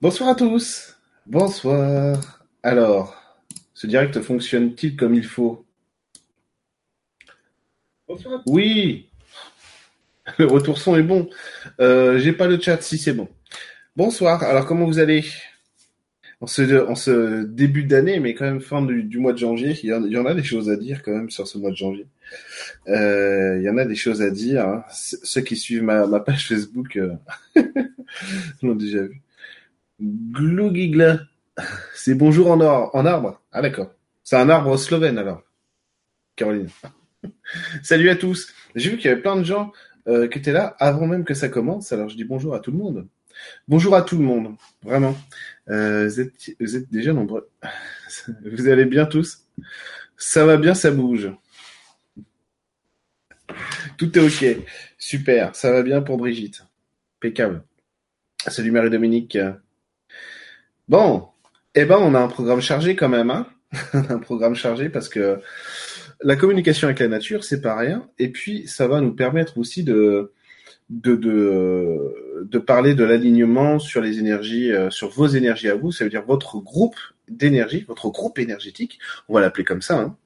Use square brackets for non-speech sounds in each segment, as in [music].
Bonsoir à tous. Bonsoir. Alors, ce direct fonctionne-t-il comme il faut? Bonsoir. Oui. Le retour son est bon. Euh, J'ai pas le chat si c'est bon. Bonsoir. Alors comment vous allez? En ce, en ce début d'année, mais quand même fin du, du mois de janvier, il y, en, il y, en, a des choses à dire quand même sur ce mois de janvier. Euh, il y en a des choses à dire. Hein. Ceux qui suivent ma, ma page Facebook euh, [laughs] l'ont déjà vu. Glougigla. C'est bonjour en, arbre. Ah d'accord. C'est un arbre slovène alors. Caroline. [laughs] Salut à tous. J'ai vu qu'il y avait plein de gens euh, qui étaient là avant même que ça commence. Alors je dis bonjour à tout le monde. Bonjour à tout le monde. Vraiment. Euh, vous, êtes, vous êtes déjà nombreux. [laughs] Vous allez bien tous Ça va bien, ça bouge. Tout est ok. Super. Ça va bien pour Brigitte. Impeccable. Salut Marie-Dominique. Bon, eh ben on a un programme chargé quand même, hein [laughs] un programme chargé parce que la communication avec la nature, c'est pas rien. Et puis ça va nous permettre aussi de de de, parler de l'alignement sur les énergies, euh, sur vos énergies à vous. Ça veut dire votre groupe d'énergie, votre groupe énergétique. On va l'appeler comme ça. Hein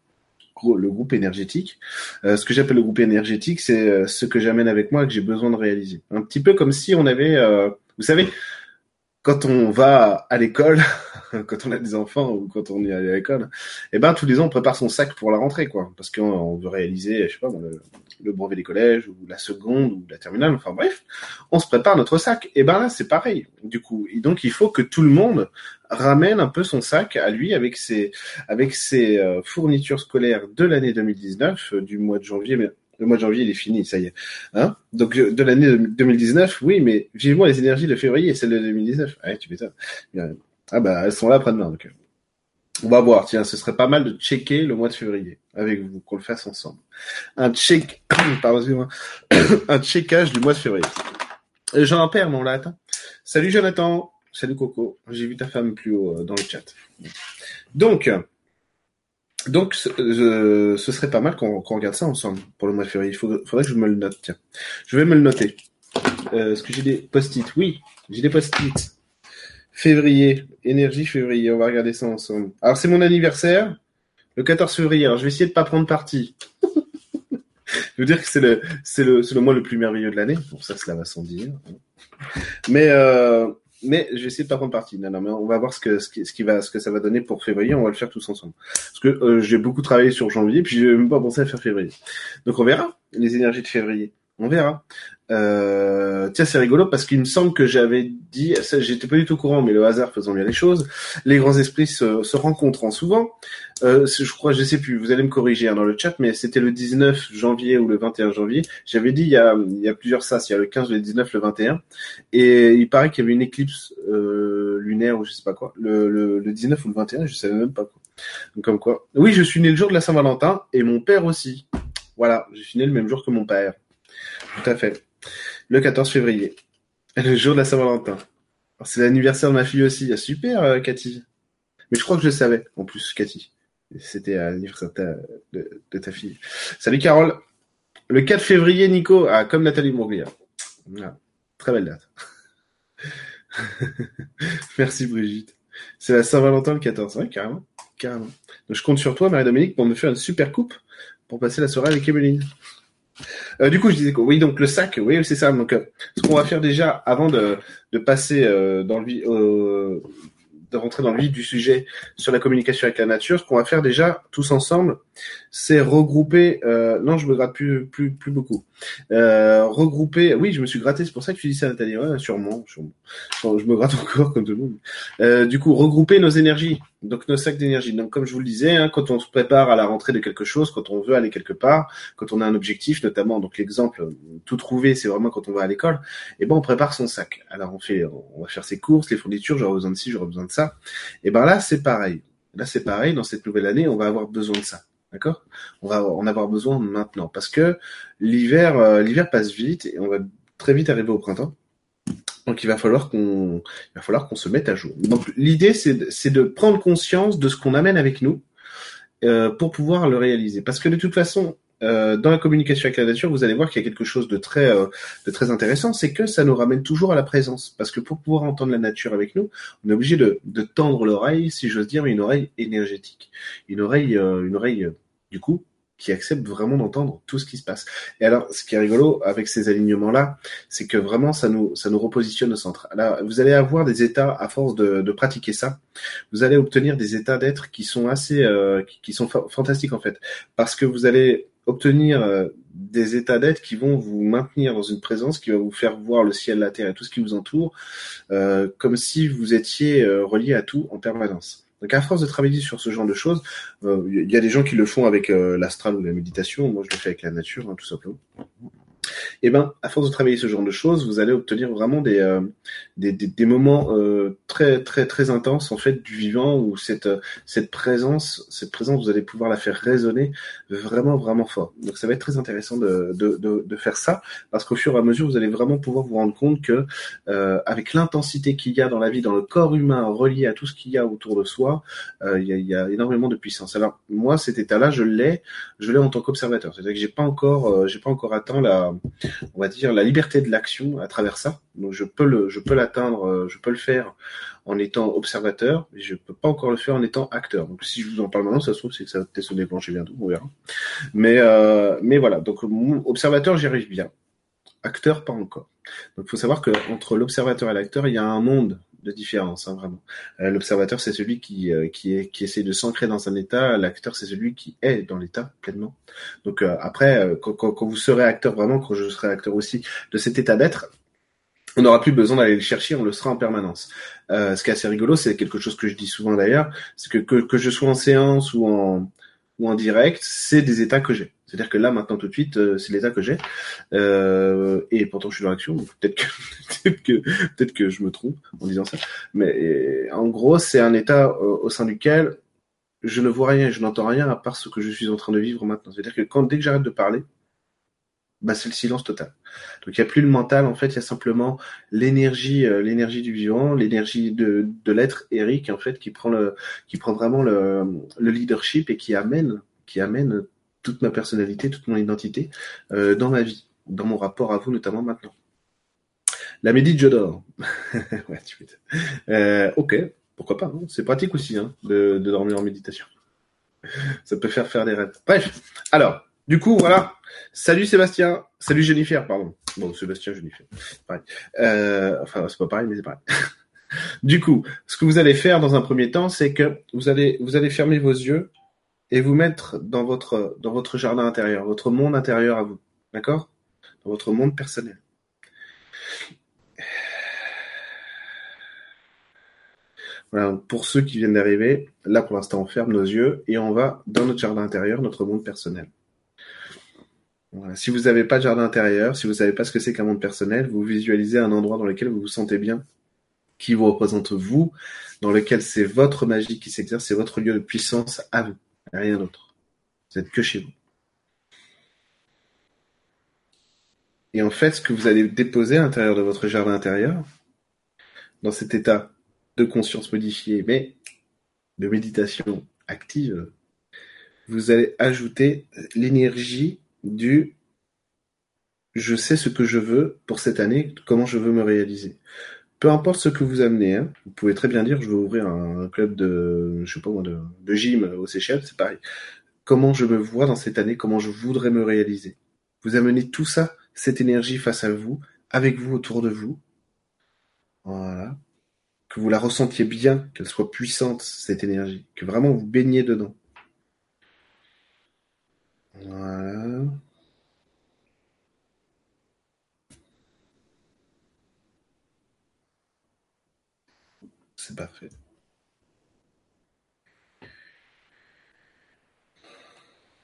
le groupe énergétique. Euh, ce que j'appelle le groupe énergétique, c'est euh, ce que j'amène avec moi et que j'ai besoin de réaliser. Un petit peu comme si on avait, vous savez, quand on va à l'école, [laughs] quand on a des enfants ou quand on est allé à l'école, eh ben tous les ans on prépare son sac pour la rentrée, quoi, parce qu'on veut réaliser, je sais pas, le, le, brevet des collèges ou la seconde ou la terminale, enfin bref, on se prépare notre sac. Et ben là c'est pareil, du coup. Et donc il faut que tout le monde ramène un peu son sac à lui avec ses avec ses euh, fournitures scolaires de l'année 2019, euh, du mois de janvier, le mois de janvier, il est fini, ça y est. Hein? Donc, de l'année 2019, oui, mais vivement les énergies de février et celles de 2019. Ah, tu ça. Ah bah, elles sont là après-demain. Donc, on va voir. Tiens, ce serait pas mal de checker le mois de février avec vous, qu'on le fasse ensemble. Un check, [coughs] pardon, [coughs] un checkage du mois de février. Jean Père, mon latin. Salut Jonathan. Salut Coco. J'ai vu ta femme plus haut dans le chat. Donc, donc, euh, ce serait pas mal qu'on qu regarde ça ensemble pour le mois de février. Il faudrait, que je me le note. Tiens, je vais me le noter. Euh, Est-ce que j'ai des post-it Oui, j'ai des post-it. Février, énergie février. On va regarder ça ensemble. Alors, c'est mon anniversaire, le 14 février. Alors, je vais essayer de pas prendre parti. je veux dire que c'est le, le, le mois le plus merveilleux de l'année. Pour ça, cela va sans dire. Mais euh, mais je vais essayer de pas prendre parti. Non, non, mais on va voir ce que ce qui, ce qui va ce que ça va donner pour février. On va le faire tous ensemble. Parce que euh, j'ai beaucoup travaillé sur janvier, puis j'ai même pas pensé à faire février. Donc on verra les énergies de février. On verra. Euh, tiens, c'est rigolo parce qu'il me semble que j'avais dit, j'étais pas du tout au courant, mais le hasard faisant bien les choses, les grands esprits se, se rencontrant souvent. Euh, je crois, je sais plus, vous allez me corriger hein, dans le chat, mais c'était le 19 janvier ou le 21 janvier. J'avais dit il y a, plusieurs sas, il y a le 15, le 19, le 21, et il paraît qu'il y avait une éclipse euh, lunaire ou je sais pas quoi, le, le, le 19 ou le 21, je savais même pas quoi. Comme quoi. Oui, je suis né le jour de la Saint-Valentin et mon père aussi. Voilà, je suis né le même jour que mon père. Tout à fait. Le 14 février. Le jour de la Saint-Valentin. C'est l'anniversaire de ma fille aussi. Ah, super, euh, Cathy. Mais je crois que je le savais, en plus, Cathy. C'était l'anniversaire de, de, ta fille. Salut, Carole. Le 4 février, Nico. Ah, comme Nathalie Bourglia. Ah, très belle date. [laughs] Merci, Brigitte. C'est la Saint-Valentin le 14. Ouais, carrément. Carrément. Donc, je compte sur toi, Marie-Dominique, pour me faire une super coupe pour passer la soirée avec Emeline. Euh, du coup, je disais quoi Oui, donc le sac, oui, c'est ça. Donc, euh, ce qu'on va faire déjà, avant de, de passer euh, dans le de rentrer dans le vif du sujet sur la communication avec la nature, ce qu'on va faire déjà tous ensemble, c'est regrouper. Euh, non, je me gratte plus, plus, plus beaucoup. Euh, regrouper. Oui, je me suis gratté. C'est pour ça que tu dis ça, Nathalie. Ouais, sûrement. Je me gratte [laughs] encore comme tout le monde. Euh, du coup, regrouper nos énergies, donc nos sacs d'énergie. Donc, comme je vous le disais, hein, quand on se prépare à la rentrée de quelque chose, quand on veut aller quelque part, quand on a un objectif, notamment. Donc, l'exemple tout trouvé, c'est vraiment quand on va à l'école. Et ben, on prépare son sac. Alors, on fait, on va faire ses courses, les fournitures. J'aurai besoin de ci, j'aurai besoin de ça. Et ben là, c'est pareil. Là, c'est pareil. Dans cette nouvelle année, on va avoir besoin de ça. D'accord? On va en avoir besoin maintenant parce que l'hiver, euh, l'hiver passe vite et on va très vite arriver au printemps. Donc il va falloir qu'on, il va falloir qu'on se mette à jour. Donc l'idée c'est, c'est de prendre conscience de ce qu'on amène avec nous euh, pour pouvoir le réaliser. Parce que de toute façon, euh, dans la communication avec la nature, vous allez voir qu'il y a quelque chose de très, euh, de très intéressant, c'est que ça nous ramène toujours à la présence. Parce que pour pouvoir entendre la nature avec nous, on est obligé de, de tendre l'oreille, si j'ose dire, mais une oreille énergétique, une oreille, euh, une oreille du coup qui accepte vraiment d'entendre tout ce qui se passe. Et alors, ce qui est rigolo avec ces alignements-là, c'est que vraiment, ça nous, ça nous repositionne au centre. Alors, vous allez avoir des états, à force de, de pratiquer ça, vous allez obtenir des états d'être qui sont assez, euh, qui, sont fantastiques en fait, parce que vous allez obtenir euh, des états d'être qui vont vous maintenir dans une présence, qui va vous faire voir le ciel, la terre et tout ce qui vous entoure, euh, comme si vous étiez euh, relié à tout en permanence. Donc à force de travailler sur ce genre de choses, il euh, y a des gens qui le font avec euh, l'astral ou la méditation. Moi, je le fais avec la nature, hein, tout simplement eh ben, à force de travailler ce genre de choses, vous allez obtenir vraiment des euh, des, des, des, moments euh, très très très intenses en fait du vivant où cette cette présence cette présence vous allez pouvoir la faire résonner vraiment vraiment fort. Donc ça va être très intéressant de de, de, de faire ça parce qu'au fur et à mesure vous allez vraiment pouvoir vous rendre compte que euh, avec l'intensité qu'il y a dans la vie, dans le corps humain relié à tout ce qu'il y a autour de soi, euh, il y, a, y a énormément de puissance. Alors moi cet état-là je l'ai je l'ai en tant qu'observateur. C'est-à-dire que j'ai pas encore euh, j'ai pas encore atteint la on va dire, la liberté de l'action à travers ça. Donc je peux le, je peux l'atteindre, euh, je peux le faire en étant observateur, mais je peux pas encore le faire en étant acteur. Donc si je vous en parle maintenant, ça se trouve c'est que ça va peut-être se déclencher bientôt, on verra. Mais euh, mais voilà, donc observateur j'y arrive bien, acteur pas encore. Donc il faut savoir que entre l'observateur et l'acteur, il y a un monde de différence, hein, vraiment. Euh, L'observateur, c'est celui qui, euh, qui, est, qui essaie de s'ancrer dans un état. L'acteur, c'est celui qui est dans l'état pleinement. Donc euh, après, euh, quand, quand, quand, vous serez acteur vraiment, quand je serai acteur aussi de cet état d'être, on n'aura plus besoin d'aller le chercher, on le sera en permanence. ce qui est assez rigolo, c'est quelque chose que je dis souvent d'ailleurs, c'est que, que que je sois en séance ou en ou en direct, c'est des états que j'ai. C'est-à-dire que là, maintenant, tout de suite, euh, c'est l'état que j'ai. Euh, et pourtant, je suis dans l'action. Peut-être que, [laughs] peut-être que, peut-être que je me trompe en disant ça. Mais en gros, c'est un état euh, au sein duquel je ne vois rien, je n'entends rien à part ce que je suis en train de vivre maintenant. C'est-à-dire que quand dès que j'arrête de parler, bah, c'est le silence total. Donc il n'y a plus le mental, en fait, il y a simplement l'énergie, euh, l'énergie du vivant, l'énergie de, de l'être Eric, en fait, qui prend le, qui prend vraiment le, le leadership et qui amène, qui amène toute ma personnalité, toute mon identité euh, dans ma vie, dans mon rapport à vous notamment maintenant. La médite, je dors. [laughs] euh, ok, pourquoi pas. Hein. C'est pratique aussi hein, de, de, dormir en méditation. Ça peut faire faire des rêves. Bref, alors, du coup, voilà. Salut Sébastien. Salut Jennifer, pardon. Bon, Sébastien, Jennifer. Pareil. Euh, enfin, c'est pas pareil, mais c'est pareil. [laughs] du coup, ce que vous allez faire dans un premier temps, c'est que vous allez, vous allez fermer vos yeux et vous mettre dans votre, dans votre jardin intérieur, votre monde intérieur à vous. D'accord? Dans votre monde personnel. Voilà, pour ceux qui viennent d'arriver, là pour l'instant on ferme nos yeux et on va dans notre jardin intérieur, notre monde personnel. Voilà. Si vous n'avez pas de jardin intérieur, si vous ne savez pas ce que c'est qu'un monde personnel, vous visualisez un endroit dans lequel vous vous sentez bien, qui vous représente vous, dans lequel c'est votre magie qui s'exerce, c'est votre lieu de puissance à vous rien d'autre. Vous êtes que chez vous. Et en fait, ce que vous allez déposer à l'intérieur de votre jardin intérieur, dans cet état de conscience modifié, mais de méditation active, vous allez ajouter l'énergie du je sais ce que je veux pour cette année, comment je veux me réaliser peu importe ce que vous amenez, hein, vous pouvez très bien dire je veux ouvrir un club de, je de, de gym aux Seychelles, c'est pareil. Comment je me vois dans cette année, comment je voudrais me réaliser? Vous amenez tout ça, cette énergie face à vous, avec vous autour de vous. Voilà. Que vous la ressentiez bien, qu'elle soit puissante, cette énergie. Que vraiment vous baignez dedans. Voilà. C'est parfait.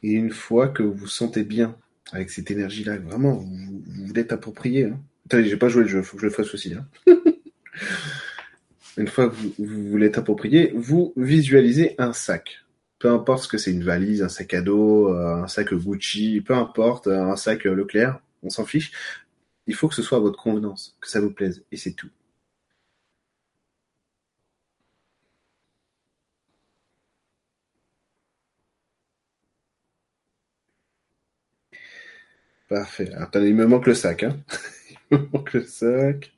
Et une fois que vous vous sentez bien avec cette énergie-là, vraiment, vous, vous l'êtes approprié. Hein. Attendez, j'ai pas joué le jeu, faut que je le fasse aussi. Hein. [laughs] une fois que vous, vous, l'êtes approprié, vous visualisez un sac. Peu importe ce que c'est, une valise, un sac à dos, euh, un sac Gucci, peu importe, un sac Leclerc, on s'en fiche. Il faut que ce soit à votre convenance, que ça vous plaise, et c'est tout. Parfait. Attends, il me manque le sac, hein. [laughs] il me manque le sac.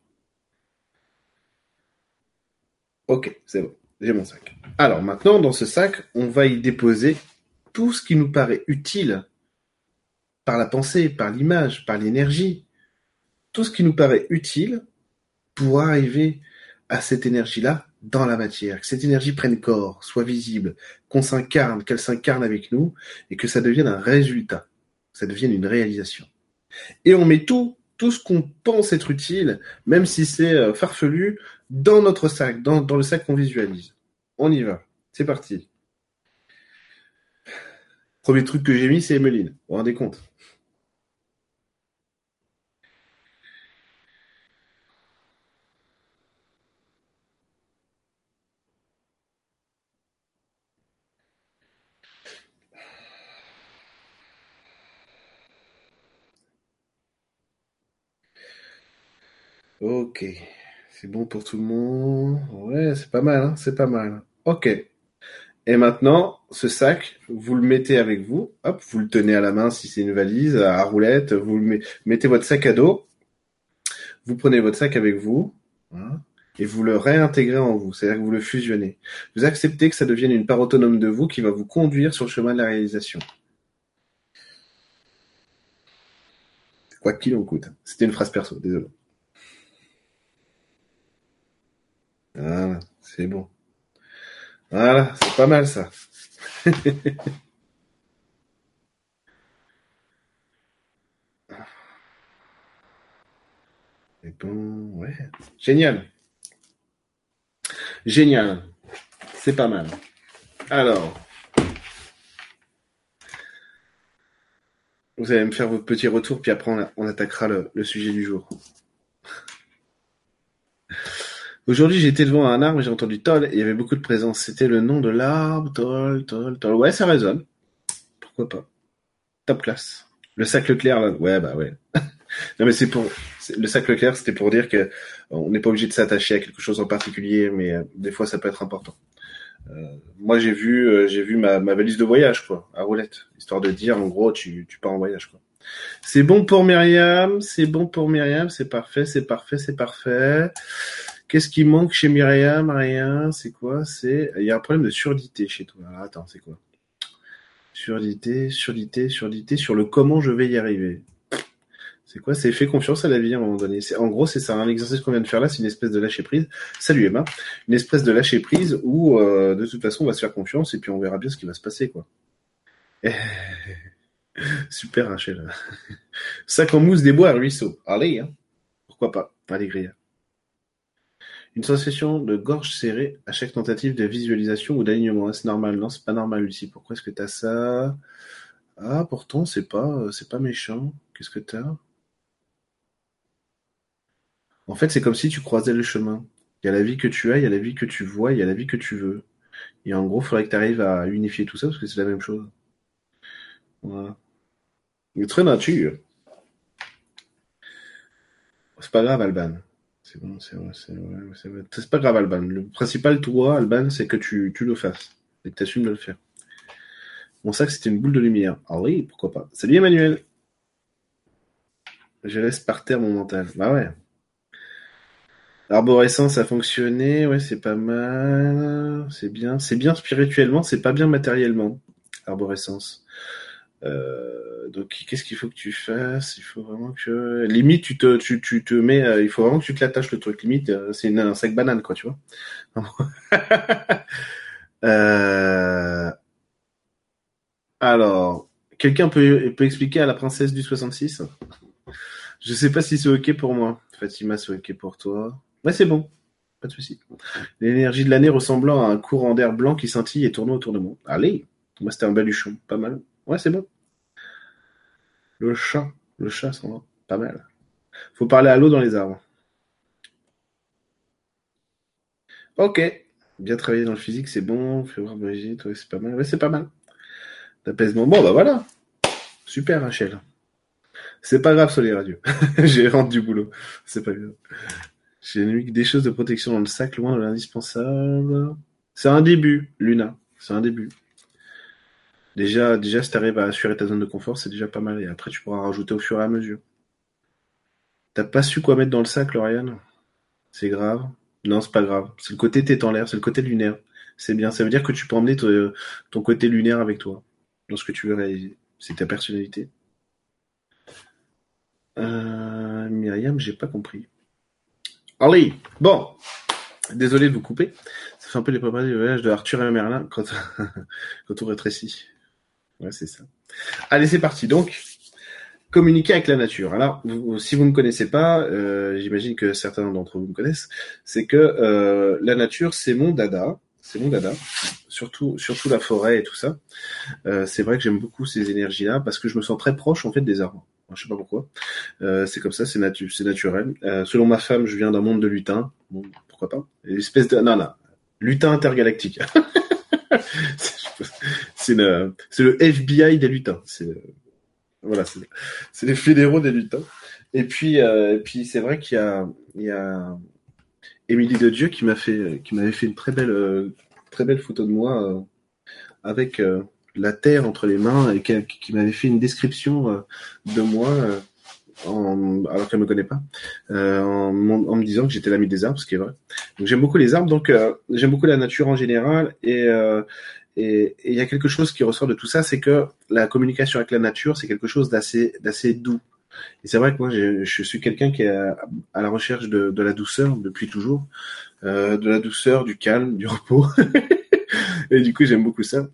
Ok, c'est bon. J'ai mon sac. Alors maintenant, dans ce sac, on va y déposer tout ce qui nous paraît utile par la pensée, par l'image, par l'énergie. Tout ce qui nous paraît utile pour arriver à cette énergie-là dans la matière, que cette énergie prenne corps, soit visible, qu'on s'incarne, qu'elle s'incarne avec nous, et que ça devienne un résultat, ça devienne une réalisation. Et on met tout, tout ce qu'on pense être utile, même si c'est euh, farfelu, dans notre sac, dans, dans le sac qu'on visualise. On y va. C'est parti. Premier truc que j'ai mis, c'est Emeline. Vous vous rendez compte? Ok, c'est bon pour tout le monde. Ouais, c'est pas mal, hein c'est pas mal. Ok. Et maintenant, ce sac, vous le mettez avec vous. Hop, vous le tenez à la main si c'est une valise, à roulette. Vous le mettez votre sac à dos. Vous prenez votre sac avec vous. et vous le réintégrez en vous. C'est-à-dire que vous le fusionnez. Vous acceptez que ça devienne une part autonome de vous qui va vous conduire sur le chemin de la réalisation. Quoi qu'il en coûte. C'était une phrase perso, désolé. Voilà, c'est bon. Voilà, c'est pas mal ça. [laughs] Bon, ouais. Génial. Génial. C'est pas mal. Alors. Vous allez me faire votre petit retour, puis après on, attaquera le sujet du jour. [laughs] Aujourd'hui, j'étais devant un arbre et j'ai entendu Toll et il y avait beaucoup de présence. C'était le nom de l'arbre, Toll, Toll, Toll. Ouais, ça résonne. Pourquoi pas. Top classe. Le sac Leclerc, là. Ouais, bah ouais. [laughs] non, mais c'est pour, le sac Leclerc, c'était pour dire que on n'est pas obligé de s'attacher à quelque chose en particulier, mais euh, des fois, ça peut être important. Euh, moi, j'ai vu, euh, j'ai vu ma, ma, valise de voyage, quoi, à roulette. Histoire de dire, en gros, tu, tu pars en voyage, quoi. C'est bon pour Myriam, c'est bon pour Myriam, c'est parfait, c'est parfait, c'est parfait. Qu'est-ce qui manque chez Myriam Rien. C'est quoi? C'est il y a un problème de surdité chez toi. attends, c'est quoi? Surdité, surdité, surdité sur le comment je vais y arriver. C'est quoi? C'est fait confiance à la vie à un moment donné. En gros c'est ça. un hein, L'exercice qu'on vient de faire là, c'est une espèce de lâcher prise. Salut Emma. Une espèce de lâcher prise où euh, de toute façon on va se faire confiance et puis on verra bien ce qui va se passer quoi. Super Rachel. [laughs] Sac en mousse des bois ruisseau. Allez, hein. pourquoi pas? Allez, grille. Une sensation de gorge serrée à chaque tentative de visualisation ou d'alignement. Est-ce normal? Non, c'est pas normal, Lucie. Pourquoi est-ce que t'as ça? Ah, pourtant, c'est pas, c'est pas méchant. Qu'est-ce que t'as? En fait, c'est comme si tu croisais le chemin. Il y a la vie que tu as, il y a la vie que tu vois, il y a la vie que tu veux. Et en gros, il faudrait que tu arrives à unifier tout ça parce que c'est la même chose. Voilà. Il est très nature. C'est pas grave, Alban. C'est bon, c'est c'est c'est pas grave, Alban. Le principal, toi, Alban, c'est que tu, le fasses. Et que tu assumes de le faire. Mon sac, c'était une boule de lumière. Ah oui, pourquoi pas. Salut Emmanuel. Je laisse par terre mon mental. Bah ouais. L'arborescence a fonctionné, ouais, c'est pas mal. C'est bien. C'est bien spirituellement, c'est pas bien matériellement. Arborescence. Euh, donc qu'est-ce qu'il faut que tu fasses? Il faut vraiment que limite tu te tu, tu te mets euh, il faut vraiment que tu te l'attaches le truc limite euh, c'est un sac banane quoi tu vois. [laughs] Alors quelqu'un peut peut expliquer à la princesse du 66 Je sais pas si c'est ok pour moi. Fatima c'est ok pour toi. Ouais c'est bon. Pas de souci. L'énergie de l'année ressemblant à un courant d'air blanc qui scintille et tourne autour de moi. Allez, moi c'était un baluchon, pas mal. Ouais, c'est bon. Le chat. Le chat, ça va. Pas mal. Faut parler à l'eau dans les arbres. Ok. Bien travaillé dans le physique, c'est bon. Fais voir Brigitte, ouais, c'est pas mal. C'est pas mal. D'apaisement. Bon, bah voilà. Super, Rachel. C'est pas grave sur les radios. [laughs] J'ai rendu du boulot. C'est pas grave. J'ai mis des choses de protection dans le sac, loin de l'indispensable. C'est un début, Luna. C'est un début. Déjà, déjà, si t'arrives à assurer ta zone de confort, c'est déjà pas mal. Et après, tu pourras rajouter au fur et à mesure. T'as pas su quoi mettre dans le sac, Lauriane C'est grave. Non, c'est pas grave. C'est le côté tête en l'air, c'est le côté lunaire. C'est bien. Ça veut dire que tu peux emmener ton côté lunaire avec toi dans ce que tu veux réaliser. C'est ta personnalité. Euh, Myriam, j'ai pas compris. Allez, bon. Désolé de vous couper. Ça fait un peu les préparés du voyage de Arthur et Merlin quand, [laughs] quand on rétrécit. Ouais, c'est ça. Allez, c'est parti. Donc, communiquer avec la nature. Alors, si vous ne connaissez pas, euh, j'imagine que certains d'entre vous me connaissent, c'est que euh, la nature, c'est mon dada, c'est mon dada, surtout surtout la forêt et tout ça. Euh, c'est vrai que j'aime beaucoup ces énergies-là parce que je me sens très proche en fait des arbres. Je sais pas pourquoi. c'est comme ça, c'est natu c'est naturel. selon ma femme, je viens d'un monde de lutins. Pourquoi pas L'espèce de non non, lutin intergalactique. [laughs] c'est le, FBI des lutins. C'est voilà, c'est les fédéraux des lutins. Et puis, euh, et puis c'est vrai qu'il y a, il y a Émilie de Dieu qui m'a fait, qui m'avait fait une très belle, euh, très belle photo de moi euh, avec la terre entre les mains et qui, m'avait fait une description de moi. En, alors qu'elle me connaît pas, en, en, me disant que j'étais l'ami des arbres, ce qui est vrai. Donc j'aime beaucoup les arbres, donc j'aime beaucoup la nature en général et et il y a quelque chose qui ressort de tout ça, c'est que la communication avec la nature, c'est quelque chose d'assez d'assez doux. Et c'est vrai que moi, je suis quelqu'un qui est à, la recherche de, de, la douceur depuis toujours, euh, de la douceur, du calme, du repos. [laughs] et du coup, j'aime beaucoup ça.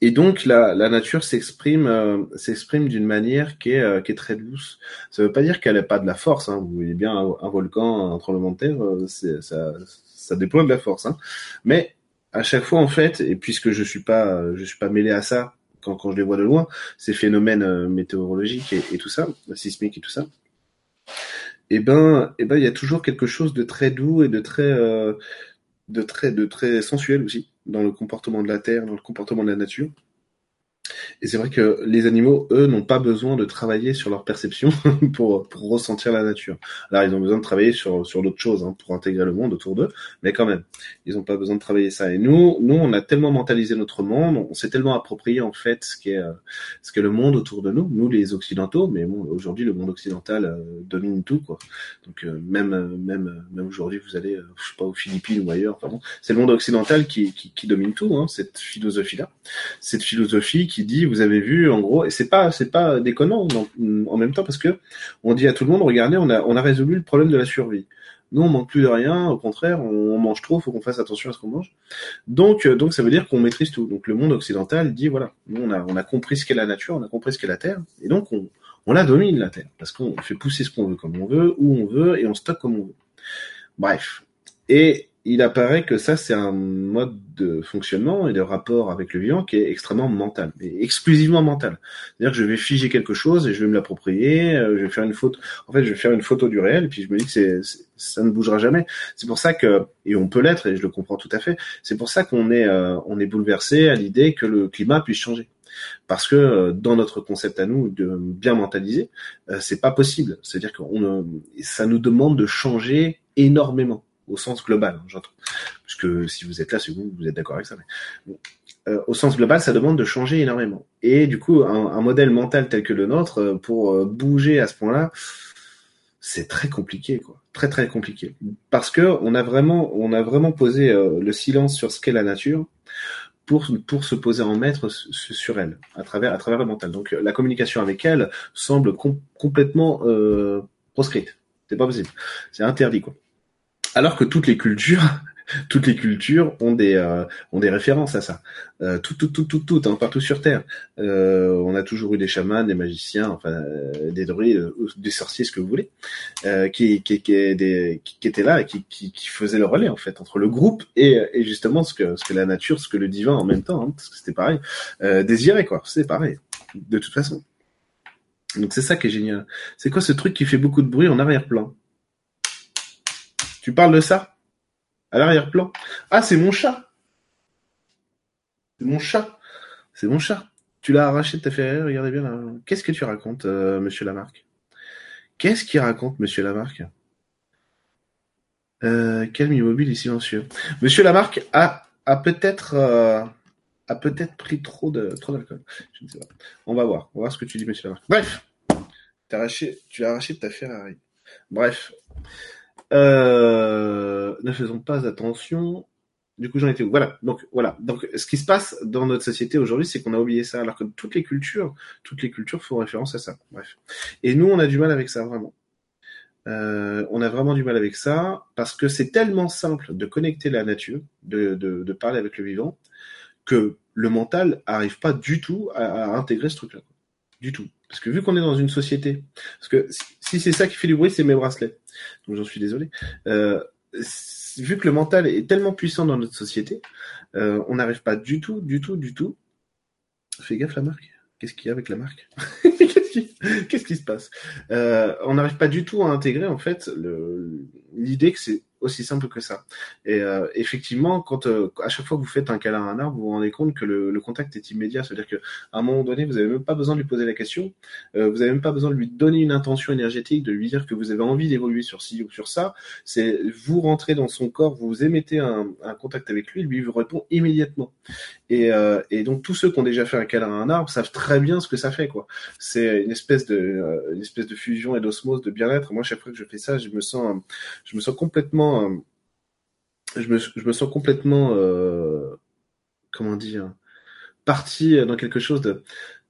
Et donc la, la nature s'exprime euh, s'exprime d'une manière qui est euh, qui est très douce. Ça veut pas dire qu'elle n'a pas de la force. Hein. Vous voyez bien un, un volcan, un tremblement de terre, euh, ça ça déploie de la force. Hein. Mais à chaque fois en fait, et puisque je suis pas, je suis pas mêlé à ça quand, quand je les vois de loin, ces phénomènes euh, météorologiques et, et tout ça, sismiques et tout ça, eh ben, eh ben, il y a toujours quelque chose de très doux et de très, euh, de très, de très sensuel aussi dans le comportement de la terre, dans le comportement de la nature. Et c'est vrai que les animaux, eux, n'ont pas besoin de travailler sur leur perception [laughs] pour, pour ressentir la nature. Alors, ils ont besoin de travailler sur, sur d'autres choses hein, pour intégrer le monde autour d'eux, mais quand même, ils n'ont pas besoin de travailler ça. Et nous, nous, on a tellement mentalisé notre monde, on s'est tellement approprié en fait ce qu'est euh, ce qu'est le monde autour de nous, nous les occidentaux. Mais bon, aujourd'hui, le monde occidental euh, domine tout, quoi. Donc euh, même même même aujourd'hui, vous allez, je sais pas, aux Philippines ou ailleurs. Bon, c'est le monde occidental qui, qui, qui domine tout, hein, cette philosophie-là, cette philosophie qui dit vous avez vu, en gros, et c'est pas, c'est pas déconnant en même temps parce que on dit à tout le monde, regardez, on a, on a résolu le problème de la survie. Nous, on manque plus de rien. Au contraire, on, mange trop. Faut qu'on fasse attention à ce qu'on mange. Donc, euh, donc, ça veut dire qu'on maîtrise tout. Donc, le monde occidental dit voilà, nous, on a, on a compris ce qu'est la nature, on a compris ce qu'est la terre, et donc on, on la domine la terre parce qu'on fait pousser ce qu'on veut comme on veut, où on veut, et on stocke comme on veut. Bref. Et il apparaît que ça, c'est un mode de fonctionnement et de rapport avec le vivant qui est extrêmement mental, exclusivement mental. C'est-à-dire que je vais figer quelque chose et je vais me l'approprier, euh, je vais faire une photo. En fait, je vais faire une photo du réel et puis je me dis que c'est, ça ne bougera jamais. C'est pour ça que, et on peut l'être et je le comprends tout à fait. C'est pour ça qu'on est, euh, on est bouleversé à l'idée que le climat puisse changer parce que euh, dans notre concept à nous de bien mentaliser, c'est pas possible. C'est-à-dire que ça nous demande de changer énormément au sens global, hein, j'entends. Puisque si vous êtes là, c'est vous, vous êtes d'accord avec ça. Euh, au sens global, ça demande de changer énormément. Et du coup, un, modèle mental tel que le nôtre, euh, pour euh, bouger à ce point-là, c'est très compliqué, quoi. Très très compliqué. Parce que on a vraiment, on a vraiment posé le silence sur ce qu'est la nature pour pour se poser en maître sur elle à travers à travers le mental. Donc la communication avec elle semble complètement proscrite. C'est pas possible. C'est interdit, quoi alors que toutes les cultures [laughs] toutes les cultures ont des euh, ont des références à ça. Euh, tout tout tout tout tout hein, partout sur terre. Euh, on a toujours eu des chamans, des magiciens, enfin euh, des druides, des sorciers, ce que vous voulez, qui qui qui, des, qui, étaient là et qui, qui, qui faisaient le relais en fait entre le groupe et, et justement ce que ce que la nature, ce que le divin en même temps, hein, parce que c'était pareil, désirait quoi. C'est pareil de toute façon. Donc c'est ça qui est génial. C'est quoi ce truc qui fait beaucoup de bruit en arrière-plan? Tu parles de ça? À l'arrière-plan Ah, c'est mon chat C'est mon chat C'est mon chat Tu l'as arraché, t'as fait regardez bien. Qu'est-ce que tu racontes, euh, monsieur Lamarck Qu'est-ce qu'il raconte, monsieur Lamarck euh, Calme immobile et silencieux. Monsieur Lamarck a, a peut-être... Euh, a peut-être pris trop de d'alcool. On va voir. On va voir ce que tu dis, monsieur Lamarck. Bref, tu as arraché de ta Ferrari. Bref, euh, ne faisons pas attention. Du coup, j'en étais où? Voilà. Donc, voilà. Donc, ce qui se passe dans notre société aujourd'hui, c'est qu'on a oublié ça, alors que toutes les cultures, toutes les cultures font référence à ça. Bref. Et nous, on a du mal avec ça, vraiment. Euh, on a vraiment du mal avec ça parce que c'est tellement simple de connecter la nature, de, de, de, parler avec le vivant, que le mental arrive pas du tout à, à intégrer ce truc-là. Du tout. Parce que vu qu'on est dans une société, parce que si c'est ça qui fait du bruit, c'est mes bracelets. Donc j'en suis désolé. Euh, vu que le mental est tellement puissant dans notre société, euh, on n'arrive pas du tout, du tout, du tout. Fais gaffe la marque. Qu'est-ce qu'il y a avec la marque? [laughs] Qu'est-ce qui, qui se passe? Euh, On n'arrive pas du tout à intégrer en fait l'idée que c'est aussi simple que ça. Et euh, effectivement, quand euh, à chaque fois que vous faites un câlin à un arbre, vous vous rendez compte que le, contact est immédiat. C'est-à-dire qu'à un moment donné, vous n'avez même pas besoin de lui poser la question, euh, vous n'avez même pas besoin de lui donner une intention énergétique, de lui dire que vous avez envie d'évoluer sur ci ou sur ça. C'est vous rentrez dans son corps, vous émettez un, contact avec lui, lui vous répond immédiatement. Et, donc tous ceux qui ont déjà fait un câlin à un arbre savent très bien ce que ça fait. C'est une espèce de une espèce de fusion et d'osmose, de bien-être. Moi, chaque fois que je fais ça, je me sens je me sens complètement euh, je, me, sens complètement, euh, comment dire, parti dans quelque chose de,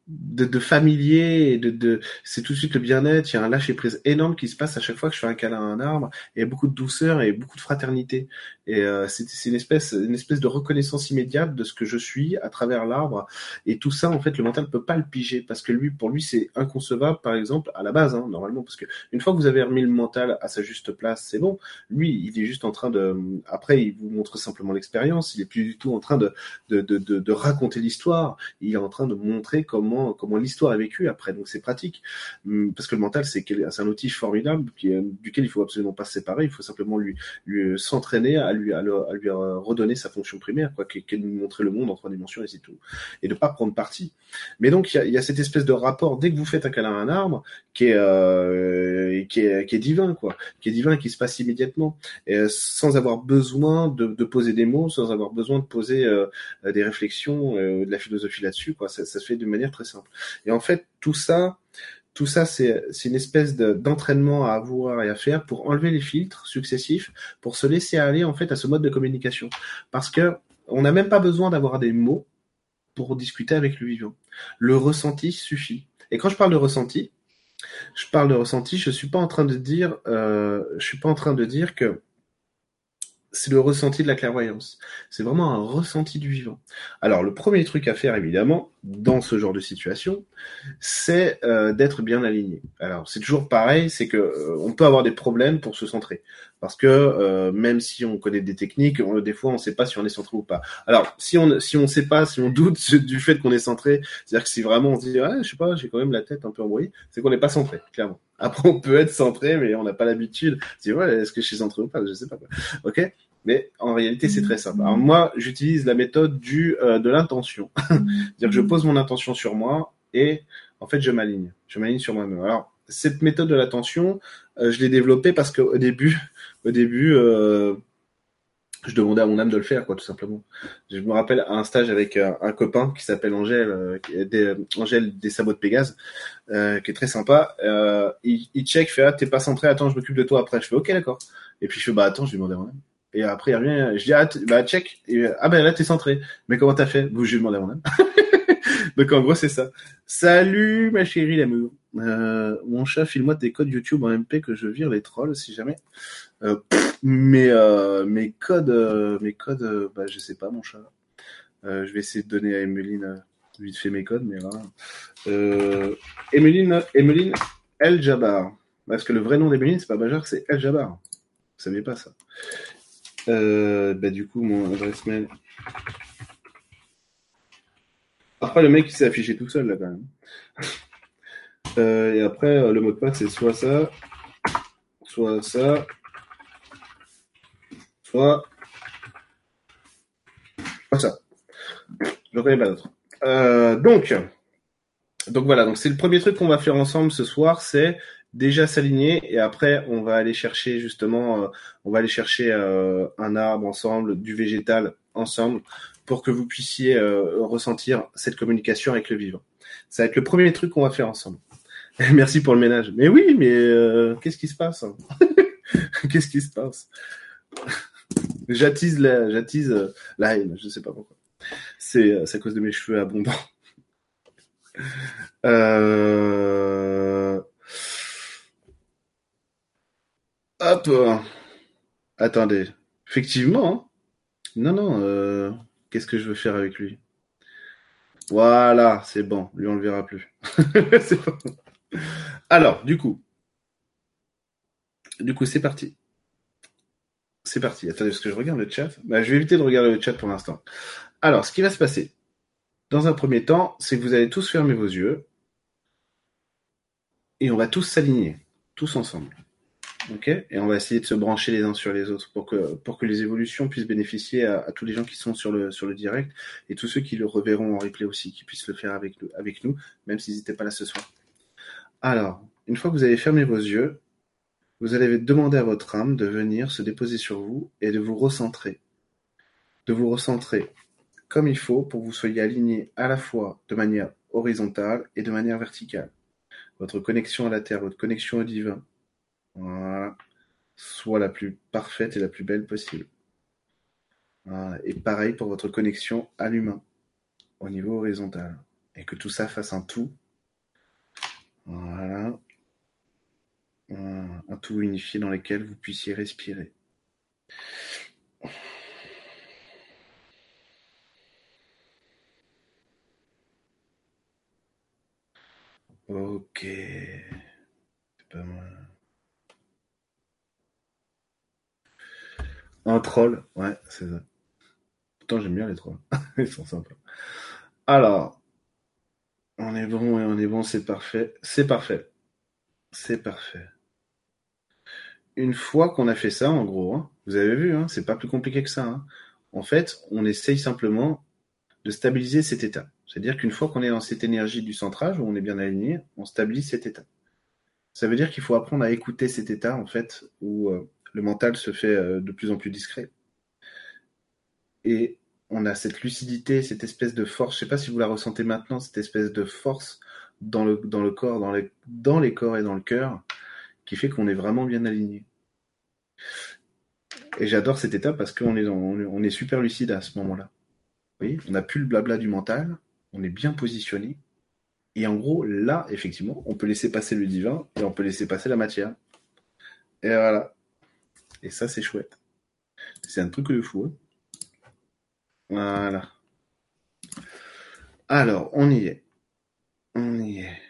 de, de familier et de, de c'est tout de suite le bien-être. Il y a un lâcher prise énorme qui se passe à chaque fois que je fais un câlin à un arbre. Il y a beaucoup de douceur et beaucoup de fraternité. Et euh, c'est une espèce, une espèce de reconnaissance immédiate de ce que je suis à travers l'arbre. Et tout ça, en fait, le mental ne peut pas le piger parce que lui, pour lui, c'est inconcevable, par exemple, à la base, hein, normalement, parce que une fois que vous avez remis le mental à sa juste place, c'est bon. Lui, il est juste en train de, après, il vous montre simplement l'expérience. Il est plus du tout en train de, de, de, de, de raconter l'histoire. Il est en train de montrer comment comment l'histoire est vécue après. Donc c'est pratique hum, parce que le mental c'est un outil formidable qui, duquel il faut absolument pas se séparer. Il faut simplement lui lui s'entraîner à lui à, lui redonner sa fonction primaire, quoi, qui, est de montrer le monde en trois dimensions et c'est tout, et de pas prendre parti. Mais donc il y a, cette espèce de rapport dès que vous faites un câlin à un arbre qui est euh, qui est divin quoi, qui est divin et qui se passe immédiatement euh, sans avoir besoin de, poser des mots, sans avoir besoin de poser euh, des réflexions, euh, de la philosophie là-dessus quoi. Ça, se fait de manière très simple. Et en fait, tout ça, tout ça, c'est une espèce d'entraînement à avoir et à faire pour enlever les filtres successifs, pour se laisser aller en fait à ce mode de communication. Parce que on n'a même pas besoin d'avoir des mots pour discuter avec le vivant. Le ressenti suffit. Et quand je parle de ressenti, je parle de ressenti, je suis pas en train de dire, euh, je suis pas en train de dire que c'est le ressenti de la clairvoyance. C'est vraiment un ressenti du vivant. Alors le premier truc à faire évidemment dans ce genre de situation, c'est euh, d'être bien aligné. Alors c'est toujours pareil, c'est que euh, on peut avoir des problèmes pour se centrer, parce que euh, même si on connaît des techniques, on, des fois on ne sait pas si on est centré ou pas. Alors si on si on sait pas, si on doute [laughs] du fait qu'on est centré, c'est-à-dire que si vraiment on se dit ah je sais pas, j'ai quand même la tête un peu embrouillée, c'est qu'on n'est pas centré, clairement. Après, on peut être centré, mais on n'a pas l'habitude. C'est ouais, est-ce que je suis centré ou pas? Je sais pas. Quoi. Ok? Mais en réalité, c'est très simple. Alors moi, j'utilise la méthode du euh, de l'intention. [laughs] C'est-à-dire que je pose mon intention sur moi et en fait, je m'aligne. Je m'aligne sur moi-même. Alors cette méthode de l'attention, euh, je l'ai développée parce qu'au début, au début, euh, je demandais à mon âme de le faire, quoi, tout simplement. Je me rappelle un stage avec un, un copain qui s'appelle Angèle, euh, des, Angèle des sabots de Pégase, euh, qui est très sympa. Euh, il, il check, fait ah t'es pas centré, attends, je m'occupe de toi après. Je fais ok d'accord. Et puis je fais bah attends, je lui demande à mon âme. Et après il revient, je dis ah bah check, ah ben là t'es centré. Mais comment t'as fait? Vous je lui demande à mon âme. [laughs] Donc en gros c'est ça. Salut ma chérie l'amour. Euh, mon chat, file-moi tes codes YouTube en MP que je vire les trolls si jamais. Euh, mais euh, mes codes, euh, mes codes, bah je sais pas mon chat. Je vais essayer de donner à Emeline vite fait mes codes, mais là. Euh, Emeline, Emeline El Jabbar. Parce que le vrai nom d'Emeline, c'est pas Bajar, c'est El Jabbar. Vous saviez pas ça. Bah du coup, mon adresse mail. Après, le mec, il s'est affiché tout seul, là, quand même. Et après, le mot de passe, c'est soit ça, soit ça, soit, soit ça. Je connais pas d'autre. Euh, donc, donc voilà. Donc c'est le premier truc qu'on va faire ensemble ce soir, c'est déjà s'aligner et après on va aller chercher justement, euh, on va aller chercher euh, un arbre ensemble, du végétal ensemble pour que vous puissiez euh, ressentir cette communication avec le vivant. Ça va être le premier truc qu'on va faire ensemble. [laughs] Merci pour le ménage. Mais oui, mais euh, qu'est-ce qui se passe hein? [laughs] Qu'est-ce qui se passe? J'attise la, j'attise euh, la haine. Je sais pas pourquoi. C'est, euh, à cause de mes cheveux abondants. [laughs] Euh... Hop. Attendez. Effectivement. Hein. Non, non. Qu'est-ce que je veux faire avec lui? Voilà, c'est bon. Lui, on le verra plus. [laughs] c'est bon. Alors, du coup. Du coup, c'est parti. C'est parti. Attendez, est-ce que je regarde le chat bah, Je vais éviter de regarder le chat pour l'instant. Alors, ce qui va se passer, dans un premier temps, c'est que vous allez tous fermer vos yeux et on va tous s'aligner, tous ensemble. Et on va essayer de se brancher les uns sur les autres pour que, les évolutions puissent bénéficier à, tous les gens qui sont sur le, sur le direct et tous ceux qui le reverront en replay aussi, qui puissent le faire avec, avec nous, même s'ils n'étaient pas là ce soir. Alors, une fois que vous avez fermé vos yeux, vous allez demander à votre âme de venir se déposer sur vous et de vous recentrer. De vous recentrer comme il faut pour que vous soyez aligné à la fois de manière horizontale et de manière verticale. Votre connexion à la Terre, votre connexion au divin, voilà, soit la plus parfaite et la plus belle possible. Et pareil pour votre connexion à l'humain, au niveau horizontal. Et que tout ça fasse un tout. Voilà. Un tout unifié dans lequel vous puissiez respirer. Ok. C'est pas mal. Un troll, ouais, c'est ça. Pourtant, j'aime bien les trolls. [laughs] Ils sont sympas. Alors, on est bon et on est bon, c'est parfait. C'est parfait. C'est parfait. Une fois qu'on a fait ça, en gros, hein, vous avez vu, hein, c'est pas plus compliqué que ça. Hein. En fait, on essaye simplement de stabiliser cet état. C'est-à-dire qu'une fois qu'on est dans cette énergie du centrage, où on est bien aligné, on stabilise cet état. Ça veut dire qu'il faut apprendre à écouter cet état, en fait, où euh, le mental se fait euh, de plus en plus discret. Et on a cette lucidité, cette espèce de force, je sais pas si vous la ressentez maintenant, cette espèce de force dans le, corps, dans les corps et dans le cœur, qui fait qu'on est vraiment bien aligné. Et j'adore cet état parce qu'on est, on est super lucide à ce moment-là. On n'a plus le blabla du mental, on est bien positionné. Et en gros, là, effectivement, on peut laisser passer le divin et on peut laisser passer la matière. Et voilà. Et ça, c'est chouette. C'est un truc de fou. Hein. voilà. Alors, on y est. On y est.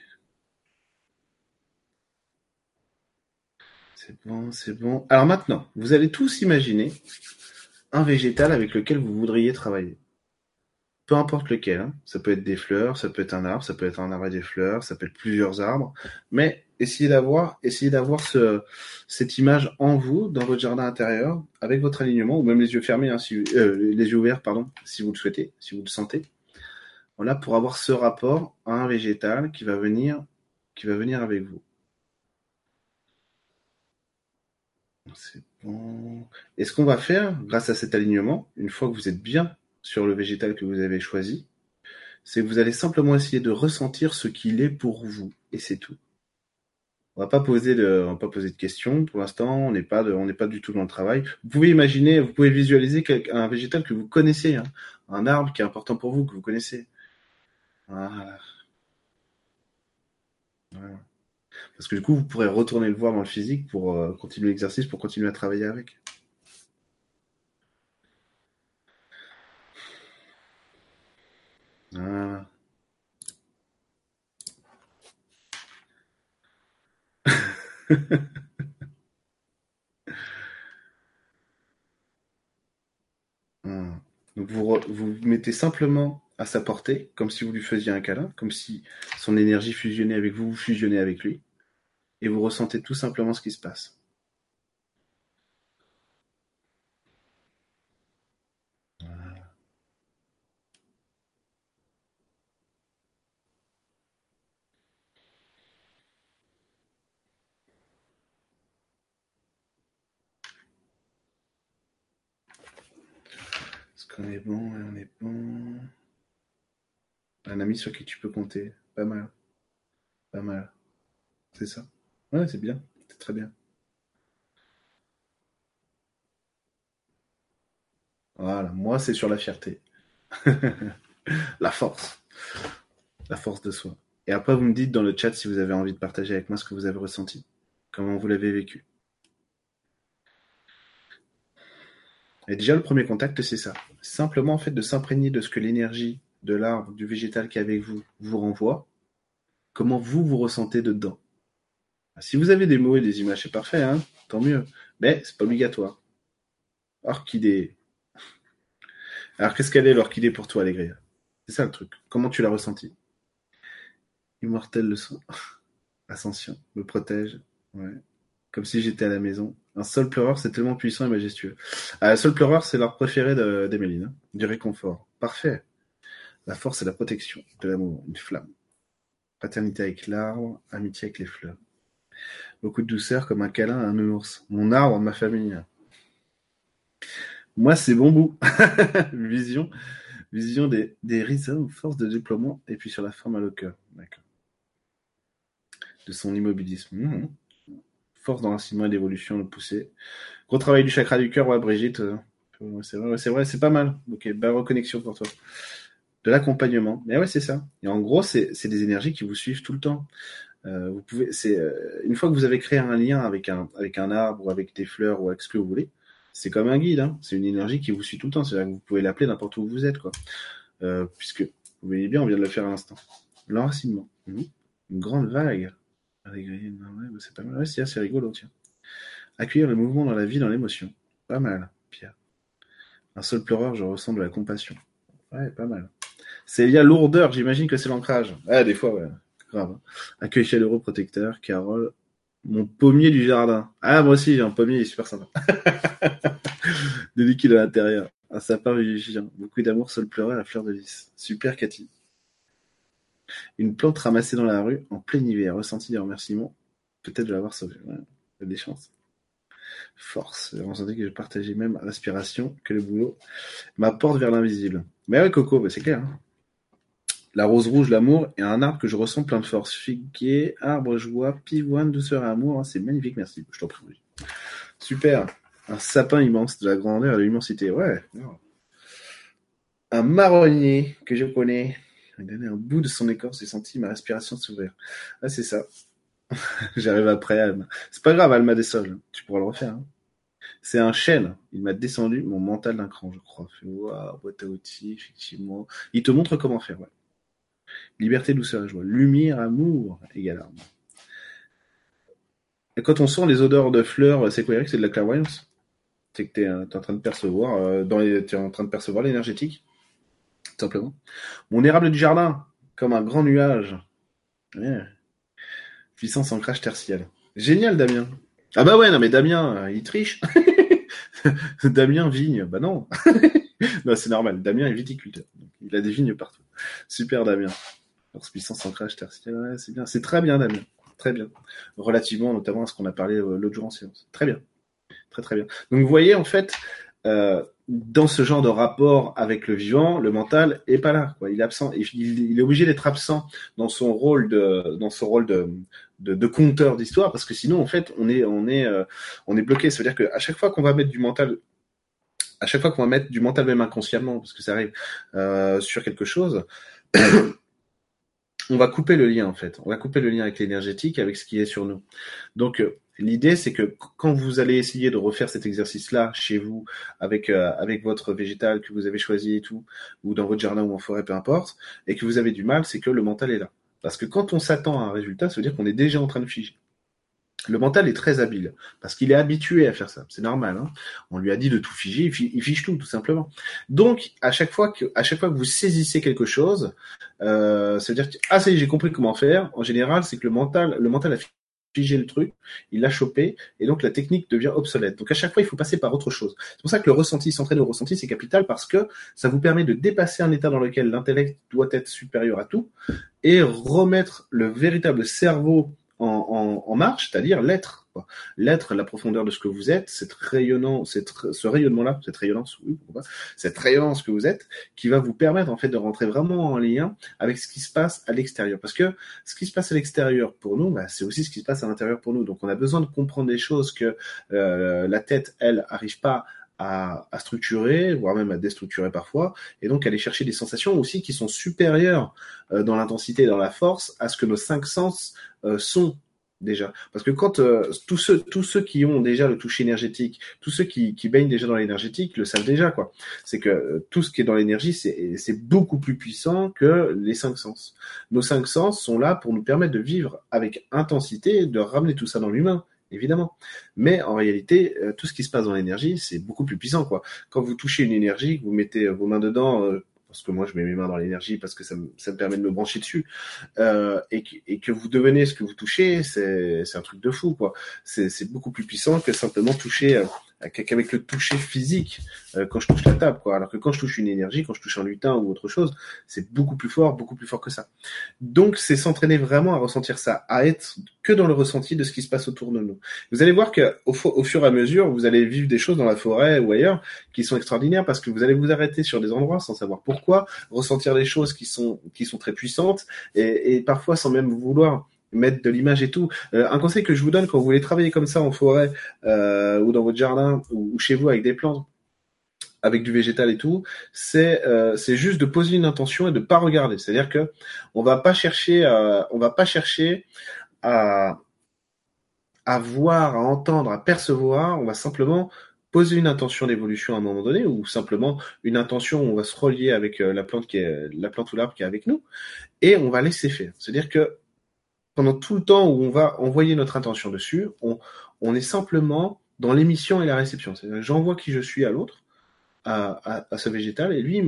C'est bon, c'est bon. Alors maintenant, vous allez tous imaginer un végétal avec lequel vous voudriez travailler peu importe lequel. Hein. Ça peut être des fleurs, ça peut être un arbre, ça peut être un arbre et des fleurs, ça peut être plusieurs arbres. Mais essayez d'avoir, essayez d'avoir ce, cette image en vous, dans votre jardin intérieur, avec votre alignement, ou même les yeux fermés, hein, euh, les yeux ouverts, pardon, si vous le souhaitez, si vous le sentez. Voilà, pour avoir ce rapport à un végétal qui va venir, qui va venir avec vous. C'est bon. Et ce qu'on va faire, grâce à cet alignement, une fois que vous êtes bien sur le végétal que vous avez choisi, c'est que vous allez simplement essayer de ressentir ce qu'il est pour vous, et c'est tout. On va pas poser de, on va pas poser de questions pour l'instant. On n'est pas, on n'est pas du tout dans le travail. Vous pouvez imaginer, vous pouvez visualiser un végétal que vous connaissez, hein, un arbre qui est important pour vous que vous connaissez. Voilà. voilà. Parce que du coup, vous pourrez retourner le voir dans le physique pour euh, continuer l'exercice, pour continuer à travailler avec. Ah. [laughs] Donc vous, vous mettez simplement à sa portée, comme si vous lui faisiez un câlin, comme si son énergie fusionnait avec vous, vous fusionnez avec lui, et vous ressentez tout simplement ce qui se passe. Est-ce qu'on est bon on est bon? Un ami sur qui tu peux compter? Pas mal. Pas mal. C'est ça? Ouais, c'est bien. C'est très bien. Voilà, moi c'est sur la fierté. [laughs] la force. La force de soi. Et après, vous me dites dans le chat si vous avez envie de partager avec moi ce que vous avez ressenti. Comment vous l'avez vécu. Et déjà, le premier contact, c'est ça. Simplement, en fait, de s'imprégner de ce que l'énergie de l'arbre, du végétal qui est avec vous, vous renvoie. Comment vous vous ressentez dedans. Si vous avez des mots et des images, c'est parfait, hein tant mieux. Mais c'est pas obligatoire. Orchidée, alors, qu'est-ce qu'elle est l'orchidée pour toi, Allégria C'est ça le truc. Comment tu l'as ressenti Immortel le son. [laughs] Ascension. Me protège. Ouais. Comme si j'étais à la maison. Un seul pleureur, c'est tellement puissant et majestueux. Un ah, seul pleureur, c'est l'art préféré d'Emeline. Hein. du réconfort. Parfait. La force et la protection. De l'amour. Une flamme. Paternité avec l'arbre. Amitié avec les fleurs. Beaucoup de douceur comme un câlin à un ours. Mon arbre, ma famille. Moi, c'est bon bout. [laughs] vision, vision des, des force de déploiement, et puis sur la forme à le cœur. D'accord. De son immobilisme. Mmh. Force d'enracinement et d'évolution, le pousser. Gros travail du chakra du cœur, ouais, Brigitte. Euh, c'est vrai, c'est pas mal. Ok, belle reconnexion pour toi. De l'accompagnement. Mais ouais, c'est ça. Et en gros, c'est des énergies qui vous suivent tout le temps. Euh, vous pouvez, c'est euh, une fois que vous avez créé un lien avec un avec un arbre ou avec des fleurs ou avec ce que vous voulez, c'est comme un guide, hein. c'est une énergie qui vous suit tout le temps. C'est-à-dire que vous pouvez l'appeler n'importe où vous êtes, quoi. Euh, puisque, vous voyez bien, on vient de le faire à l'instant. L'enracinement. Mmh. Une grande vague. Bah, c'est pas mal. c'est rigolo, tiens. Accueillir le mouvement dans la vie, dans l'émotion. Pas mal, Pierre. Un seul pleureur, je ressens de la compassion. Ouais, pas mal. C'est lié à lourdeur, j'imagine que c'est l'ancrage. Ah, des fois, ouais. Grave. Hein. Accueil chaleureux protecteur, Carole, mon pommier du jardin. Ah, moi aussi, j'ai un pommier, il est super sympa. [laughs] de à l'intérieur. Un sapin vigilant. Beaucoup d'amour, seul pleurer la fleur de lys. Super, Cathy. Une plante ramassée dans la rue en plein hiver. Ressenti des remerciements. Peut-être de l'avoir sauvé. Ouais, des chances. Force. Ressenti que je partageais même l'aspiration que le boulot m'apporte vers l'invisible. Mais ouais, Coco, bah, c'est clair. Hein. La rose rouge, l'amour, et un arbre que je ressens plein de force. Figuier, arbre, joie, pivoine, douceur et amour. Hein, c'est magnifique, merci. Je t'en prie. Super. Un sapin immense, de la grandeur et de l'immensité. Ouais. Un marronnier que je connais. Il un bout de son écorce et senti ma respiration s'ouvrir. Ah, c'est ça. [laughs] J'arrive après, Alma. C'est pas grave, Alma des sols. Tu pourras le refaire. Hein. C'est un chêne. Il m'a descendu mon mental d'un cran, je crois. Waouh, boîte à outils, effectivement. Il te montre comment faire, ouais. Liberté, douceur et joie. Lumière, amour égale arme. Et quand on sent les odeurs de fleurs, c'est quoi Eric? C'est de la clairvoyance? C'est que tu es, en train de percevoir, euh, es en train de percevoir l'énergétique, tout simplement. Mon érable du jardin, comme un grand nuage. Puissance ancrage tertiel. Génial, Damien. Ah bah ouais, non mais Damien, euh, il triche. [laughs] Damien vigne, bah non. [laughs] non, c'est normal. Damien est viticulteur. Il a des vignes partout. Super, Damien. Force puissance ancrage tertiaire, c'est bien. C'est très bien, Damien. Très bien. Relativement, notamment, à ce qu'on a parlé euh, l'autre jour en séance. Très bien. Très, très bien. Donc, vous voyez, en fait, euh, dans ce genre de rapport avec le vivant, le mental est pas là. Quoi. Il est absent. Il, est obligé d'être absent dans son rôle de, dans rôle de, conteur d'histoire, parce que sinon, en fait, on est, on est, euh, on est bloqué. C'est-à-dire qu'à chaque fois qu'on va mettre du mental à chaque fois qu'on va mettre du mental même inconsciemment, parce que ça arrive euh, sur quelque chose, [coughs] on va couper le lien en fait. On va couper le lien avec l'énergétique, avec ce qui est sur nous. Donc euh, l'idée c'est que quand vous allez essayer de refaire cet exercice-là chez vous, avec euh, avec votre végétal que vous avez choisi et tout, ou dans votre jardin ou en forêt, peu importe, et que vous avez du mal, c'est que le mental est là. Parce que quand on s'attend à un résultat, ça veut dire qu'on est déjà en train de figer. Le mental est très habile parce qu'il est habitué à faire ça. C'est normal. Hein On lui a dit de tout figer, il fiche tout, tout simplement. Donc, à chaque fois que, à chaque fois que vous saisissez quelque chose, euh, ça veut dire que ah ça y est, j'ai compris comment faire. En général, c'est que le mental, le mental a figé le truc, il l'a chopé, et donc la technique devient obsolète. Donc à chaque fois, il faut passer par autre chose. C'est pour ça que le ressenti, s'entraîner au ressenti, c'est capital parce que ça vous permet de dépasser un état dans lequel l'intellect doit être supérieur à tout et remettre le véritable cerveau en, en, marche, c'est-à-dire l'être. L'être, la profondeur de ce que vous êtes, cette rayonnant, cette, ce rayonnement-là, cette rayonnance, oui, cette rayonnance que vous êtes, qui va vous permettre en fait de rentrer vraiment en lien avec ce qui se passe à l'extérieur. Parce que ce qui se passe à l'extérieur pour nous, bah, c'est aussi ce qui se passe à l'intérieur pour nous. Donc on a besoin de comprendre des choses que euh, la tête, elle, arrive pas à, à, structurer, voire même à déstructurer parfois, et donc aller chercher des sensations aussi qui sont supérieures euh, dans l'intensité et dans la force à ce que nos cinq sens euh, sont déjà. Parce que quand euh, tous ceux tous ceux qui ont déjà le toucher énergétique, tous ceux qui, qui baignent déjà dans l'énergétique le savent déjà quoi. C'est que tout ce qui est dans l'énergie, c'est c'est beaucoup plus puissant que les cinq sens. Nos cinq sens sont là pour nous permettre de vivre avec intensité, de ramener tout ça dans l'humain évidemment. Mais en réalité, euh, tout ce qui se passe dans l'énergie, c'est beaucoup plus puissant, quoi. Quand vous touchez une énergie, que vous mettez euh, vos mains dedans, euh, parce que moi je mets mes mains dans l'énergie parce que ça me, ça me permet de me brancher dessus, et, que, et que vous devenez ce que vous touchez, c'est, un truc de fou, quoi. C'est, c'est beaucoup plus puissant que simplement toucher qu'avec le toucher physique euh, quand je touche la table quoi. Alors que quand je touche une énergie quand je touche un lutin ou autre chose c'est beaucoup plus fort beaucoup plus fort que ça. Donc c'est s'entraîner vraiment à ressentir ça à être que dans le ressenti de ce qui se passe autour de nous. Vous allez voir que au, fur et à mesure vous allez vivre des choses dans la forêt ou ailleurs qui sont extraordinaires parce que vous allez vous arrêter sur des endroits sans savoir pourquoi ressentir des choses qui sont qui sont très puissantes et, et parfois sans même vouloir mettre de l'image et tout. Euh, un conseil que je vous donne quand vous voulez travailler comme ça en forêt euh, ou dans votre jardin ou, chez vous avec des plantes, avec du végétal et tout, c'est euh, c'est juste de poser une intention et de pas regarder. C'est-à-dire que on va pas chercher, on va pas chercher à à voir, à entendre, à percevoir. On va simplement poser une intention d'évolution à un moment donné ou simplement une intention où on va se relier avec la plante qui est la plante ou l'arbre qui est avec nous et on va laisser faire. C'est-à-dire que pendant tout le temps où on va envoyer notre intention dessus, on, est simplement dans l'émission et la réception. C'est-à-dire j'envoie qui je suis à l'autre, à, ce végétal, et lui,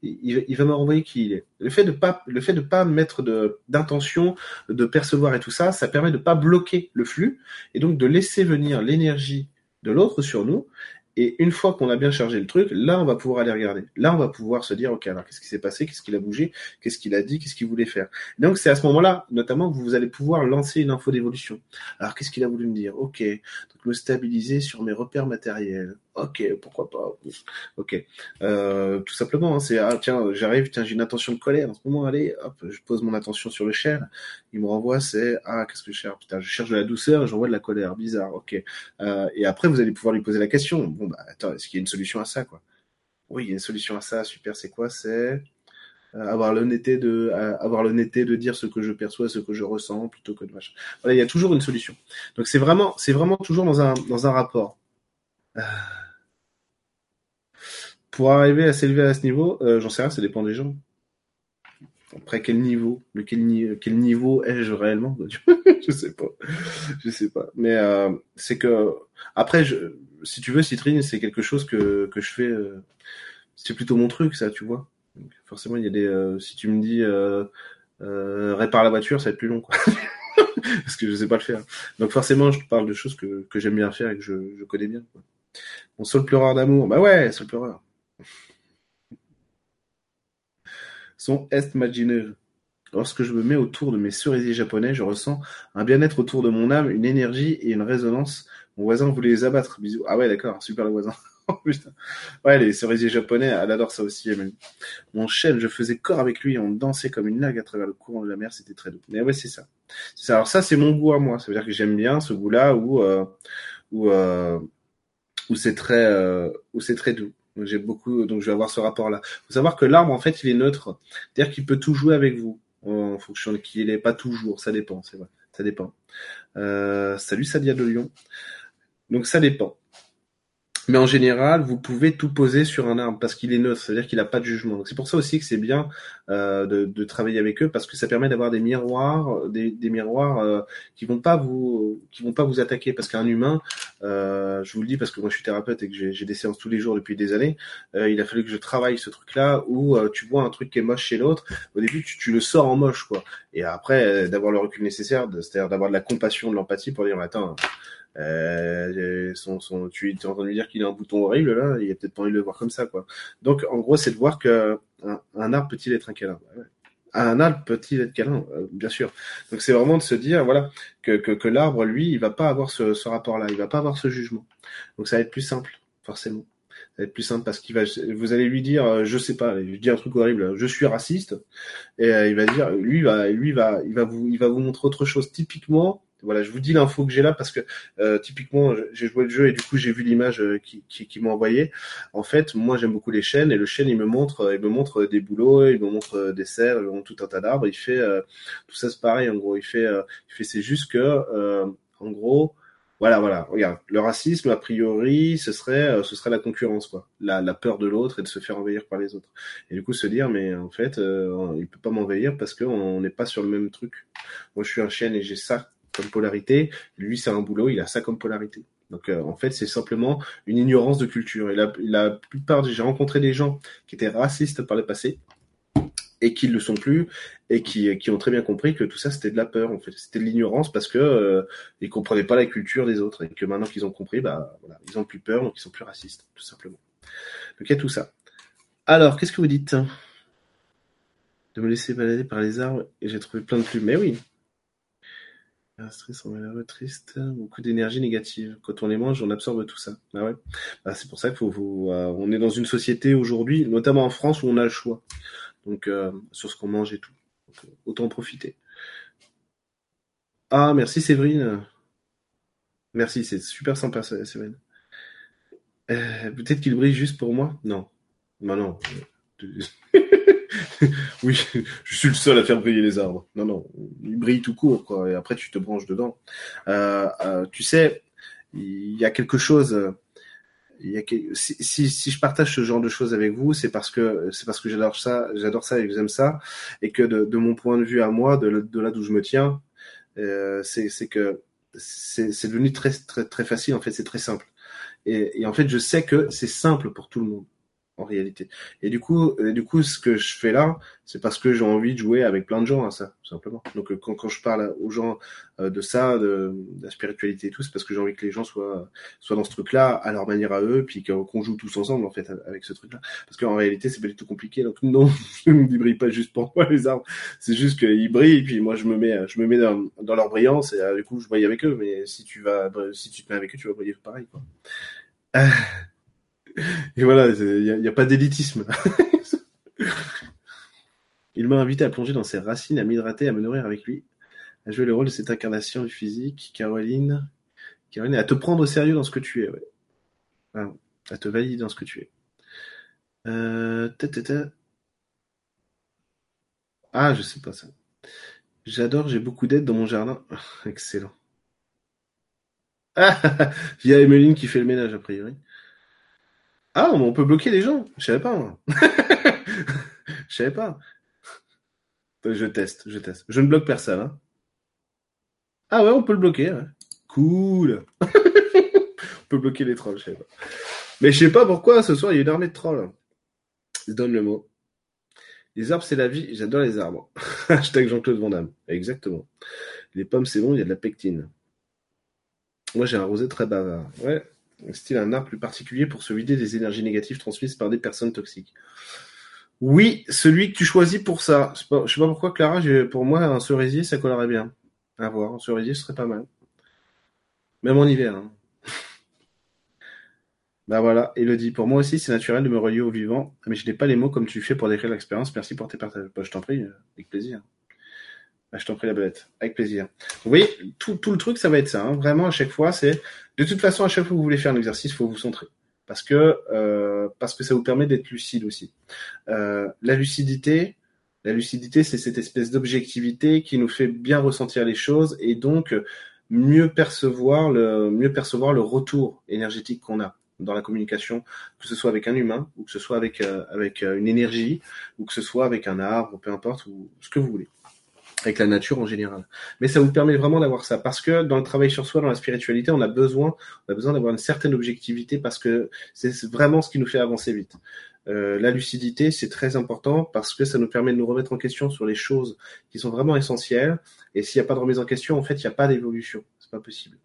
il, va me renvoyer qui il est. Le fait de pas, le fait de pas mettre d'intention, de percevoir et tout ça, ça permet de pas bloquer le flux et donc de laisser venir l'énergie de l'autre sur nous et une fois qu'on a bien chargé le truc, là, on va pouvoir aller regarder. Là, on va pouvoir se dire, OK, alors qu'est-ce qui s'est passé? Qu'est-ce qu'il a bougé? Qu'est-ce qu'il a dit? Qu'est-ce qu'il voulait faire? Donc, c'est à ce moment-là, notamment, que vous allez pouvoir lancer une info d'évolution. Alors, qu'est-ce qu'il a voulu me dire? OK, donc me stabiliser sur mes repères matériels. Ok, pourquoi pas. Ok, euh, tout simplement, hein, c'est ah tiens, j'arrive, tiens, j'ai une intention de colère en ce moment. Allez, hop, je pose mon attention sur le shell. Il me renvoie, c'est ah qu'est-ce que je cherche? Putain, je cherche de la douceur et j'envoie de la colère. Bizarre. Ok. Euh, et après, vous allez pouvoir lui poser la question. Bon bah attends, est-ce qu'il y a une solution à ça quoi? Oui, il y a une solution à ça. Super. C'est quoi? C'est euh, avoir l'honnêteté de euh, avoir l'honnêteté de dire ce que je perçois, ce que je ressens, plutôt que de machin. Voilà, il y a toujours une solution. Donc c'est vraiment c'est vraiment toujours dans un dans un rapport. Euh, pour arriver à s'élever à ce niveau, euh, j'en sais rien, ça dépend des gens. Après, quel niveau Le quel, quel niveau ai-je réellement? [laughs] Je sais pas. Je sais pas. Mais euh, c'est que après, je, si tu veux, Citrine, c'est quelque chose que, que je fais. Euh, c'est plutôt mon truc, ça, tu vois. Forcément, il y a des. Euh, si tu me dis euh, euh, répare la voiture, ça va être plus long, quoi. [laughs] Parce que je sais pas le faire. Donc forcément, je parle de choses que, que j'aime bien faire et que je, je connais bien. Quoi. Mon seul pleureur d'amour, bah ouais, seul pleureur. Son est imaginaire. Lorsque je me mets autour de mes cerisiers japonais, je ressens un bien-être autour de mon âme, une énergie et une résonance. Mon voisin voulait les abattre. Bisous. Ah ouais, d'accord, super le voisin. [laughs] Oh, ouais, les cerisiers japonais, elle adore ça aussi. Mon chêne, je faisais corps avec lui, on dansait comme une lague à travers le courant de la mer, c'était très doux. Mais ouais, c'est ça. Alors ça, c'est mon goût à moi. Ça veut dire que j'aime bien ce goût-là où, euh, euh, euh, où c'est très doux. J'ai beaucoup, donc je vais avoir ce rapport-là. Faut savoir que l'arbre, en fait, il est neutre. C'est-à-dire qu'il peut tout jouer avec vous, en fonction de qui il est. Pas toujours, ça dépend, c'est vrai. Ça dépend. Euh, salut Sadia de Lyon. Donc ça dépend. Mais en général, vous pouvez tout poser sur un arbre parce qu'il est neutre, c'est-à-dire qu'il n'a pas de jugement. Donc c'est pour ça aussi que c'est bien euh, de, de, travailler avec eux parce que ça permet d'avoir des miroirs, des, des miroirs euh, qui vont pas vous, qui vont pas vous attaquer. Parce qu'un humain, euh, je vous le dis parce que moi je suis thérapeute et que j'ai des séances tous les jours depuis des années, euh, il a fallu que je travaille ce truc-là où euh, tu vois un truc qui est moche chez l'autre. Au début, tu, tu, le sors en moche, quoi. Et après, d'avoir le recul nécessaire, c'est-à-dire d'avoir de la compassion, de l'empathie pour dire attends euh, son, son, tu es en train de lui dire qu'il a un bouton horrible là, il a peut-être pas envie de le voir comme ça quoi. Donc en gros c'est de voir que un, un arbre peut-il être un câlin? Un arbre peut-il être câlin? Euh, Bien sûr. Donc c'est vraiment de se dire voilà que, que, que l'arbre, lui, il va pas avoir ce, ce rapport-là, il va pas avoir ce jugement. Donc ça va être plus simple, forcément. Ça va être plus simple parce qu'il va, vous allez lui dire, euh, je sais pas, je dis un truc horrible, je suis raciste, et euh, il va dire, lui va, lui va, il va vous, il va vous montrer autre chose. Typiquement, voilà, je vous dis l'info que j'ai là parce que euh, typiquement j'ai joué le jeu et du coup j'ai vu l'image euh, qui, qui, qui m'a envoyé. En fait, moi j'aime beaucoup les chaînes et le chêne il me montre, il me montre des boulots, il me montre des serres, il me montre tout un tas d'arbres. Il fait euh, tout ça c'est pareil en gros. Il fait, il fait c'est juste que en gros. Voilà, voilà. Regarde, le racisme, a priori, ce serait, ce serait la concurrence, quoi. La, la peur de l'autre et de se faire envahir par les autres. Et du coup, se dire, mais en fait, euh, il peut pas m'envahir parce qu'on n'est pas sur le même truc. Moi, je suis un chêne et j'ai ça comme polarité. Lui, c'est un boulot, il a ça comme polarité. Donc euh, en fait, c'est simplement une ignorance de culture. Et la, plupart, j'ai rencontré des gens qui étaient racistes par le passé et qui ne le sont plus et qui, qui ont très bien compris que tout ça c'était de la peur en fait, c'était de l'ignorance parce que euh, ils comprenaient pas la culture des autres et que maintenant qu'ils ont compris, bah voilà, ils ont plus peur donc ils sont plus racistes tout simplement. Donc il y a tout ça. Alors qu'est-ce que vous dites? De me laisser balader par les arbres et j'ai trouvé plein de plumes. Mais oui, stress malheureux, triste, beaucoup d'énergie négative. Quand on les mange, on absorbe tout ça. Ah ouais. Bah, c'est pour ça qu'il faut, faut euh, est dans une société aujourd'hui, notamment en France, où on a le choix. Donc euh, sur ce qu'on mange et tout. Donc, euh, autant en profiter. Ah merci Séverine. Merci, c'est super sympa Séverine. Euh, Peut-être qu'il brille juste pour moi? Non. Bah non. [laughs] [laughs] oui, je suis le seul à faire briller les arbres. Non, non, ils brillent tout court, quoi. Et après, tu te branches dedans. Euh, euh, tu sais, il y a quelque chose. Y a si, si, je partage ce genre de choses avec vous, c'est parce que c'est parce que j'adore ça, j'adore ça et que j'aime ça, et que de, mon point de vue à moi, de, de là d'où je me tiens, euh, c'est que c'est devenu très très très facile. En fait, c'est très simple. Et en fait, je sais que c'est simple pour tout le monde en réalité. Et du coup, et du coup, ce que je fais là, c'est parce que j'ai envie de jouer avec plein de gens à ça, tout simplement. Donc quand, quand je parle aux gens euh, de ça, de, de, la spiritualité et tout, c'est parce que j'ai envie que les gens soient soient dans ce truc-là à leur manière à eux, puis qu'on joue tous ensemble en fait avec ce truc-là. Parce qu'en réalité, c'est pas du tout compliqué. Donc non, [laughs] je ne brille pas juste pour moi les arbres. C'est juste qu'ils brillent, puis moi je me mets je me mets dans, dans leur brillance et euh, du coup je brille avec eux. Mais si tu vas si tu te mets avec eux, tu vas briller pareil. Quoi. Et voilà, il n'y a, a, pas d'élitisme. [laughs] il m'a invité à plonger dans ses racines, à m'hydrater, à me nourrir avec lui, à jouer le rôle de cette incarnation du physique, Caroline, Caroline, à te prendre au sérieux dans ce que tu es, ouais. À te valider dans ce que tu es. Euh, ah, je sais pas ça. J'adore, j'ai beaucoup d'aide dans mon jardin. [laughs] Excellent. Ah, [laughs] il y a Emeline qui fait le ménage, a priori. Ah, on peut bloquer les gens. Je savais pas. [laughs] je savais pas. Je teste, je teste. Je ne bloque personne. Hein. Ah ouais, on peut le bloquer. Cool. [laughs] on peut bloquer les trolls, je sais pas. Mais je sais pas pourquoi ce soir il y a une armée de trolls. Je donne le mot. Les arbres, c'est la vie. J'adore les arbres. [laughs] Hashtag Jean-Claude Van Damme. Exactement. Les pommes, c'est bon, il y a de la pectine. Moi, j'ai un rosé très bavard. Ouais, style un arbre plus particulier pour se vider des énergies négatives transmises par des personnes toxiques. Oui, celui que tu choisis pour ça. Pas, je sais pas pourquoi, Clara, pour moi, un cerisier, ça collerait bien. À voir, un cerisier, ce serait pas mal. Même en hiver. Hein. [laughs] bah voilà, Elodie, pour moi aussi, c'est naturel de me relier au vivant, mais je n'ai pas les mots comme tu fais pour décrire l'expérience. Merci pour tes partages. Bah, je t'en prie, avec plaisir. Bah, je t'en prie la belette, avec plaisir. Vous voyez, tout, tout le truc, ça va être ça. Hein. Vraiment, à chaque fois, c'est de toute façon, à chaque fois que vous voulez faire un exercice, faut vous centrer. Parce que, euh, parce que ça vous permet d'être lucide aussi. Euh, la lucidité, la lucidité, c'est cette espèce d'objectivité qui nous fait bien ressentir les choses et donc mieux percevoir le, mieux percevoir le retour énergétique qu'on a dans la communication, que ce soit avec un humain, ou que ce soit avec, euh, avec une énergie, ou que ce soit avec un arbre, peu importe, ou ce que vous voulez avec la nature en général. Mais ça vous permet vraiment d'avoir ça parce que dans le travail sur soi, dans la spiritualité, on a besoin, on a besoin d'avoir une certaine objectivité parce que c'est vraiment ce qui nous fait avancer vite. Euh, la lucidité, c'est très important parce que ça nous permet de nous remettre en question sur les choses qui sont vraiment essentielles. Et s'il n'y a pas de remise en question, en fait, il n'y a pas d'évolution. C'est pas possible.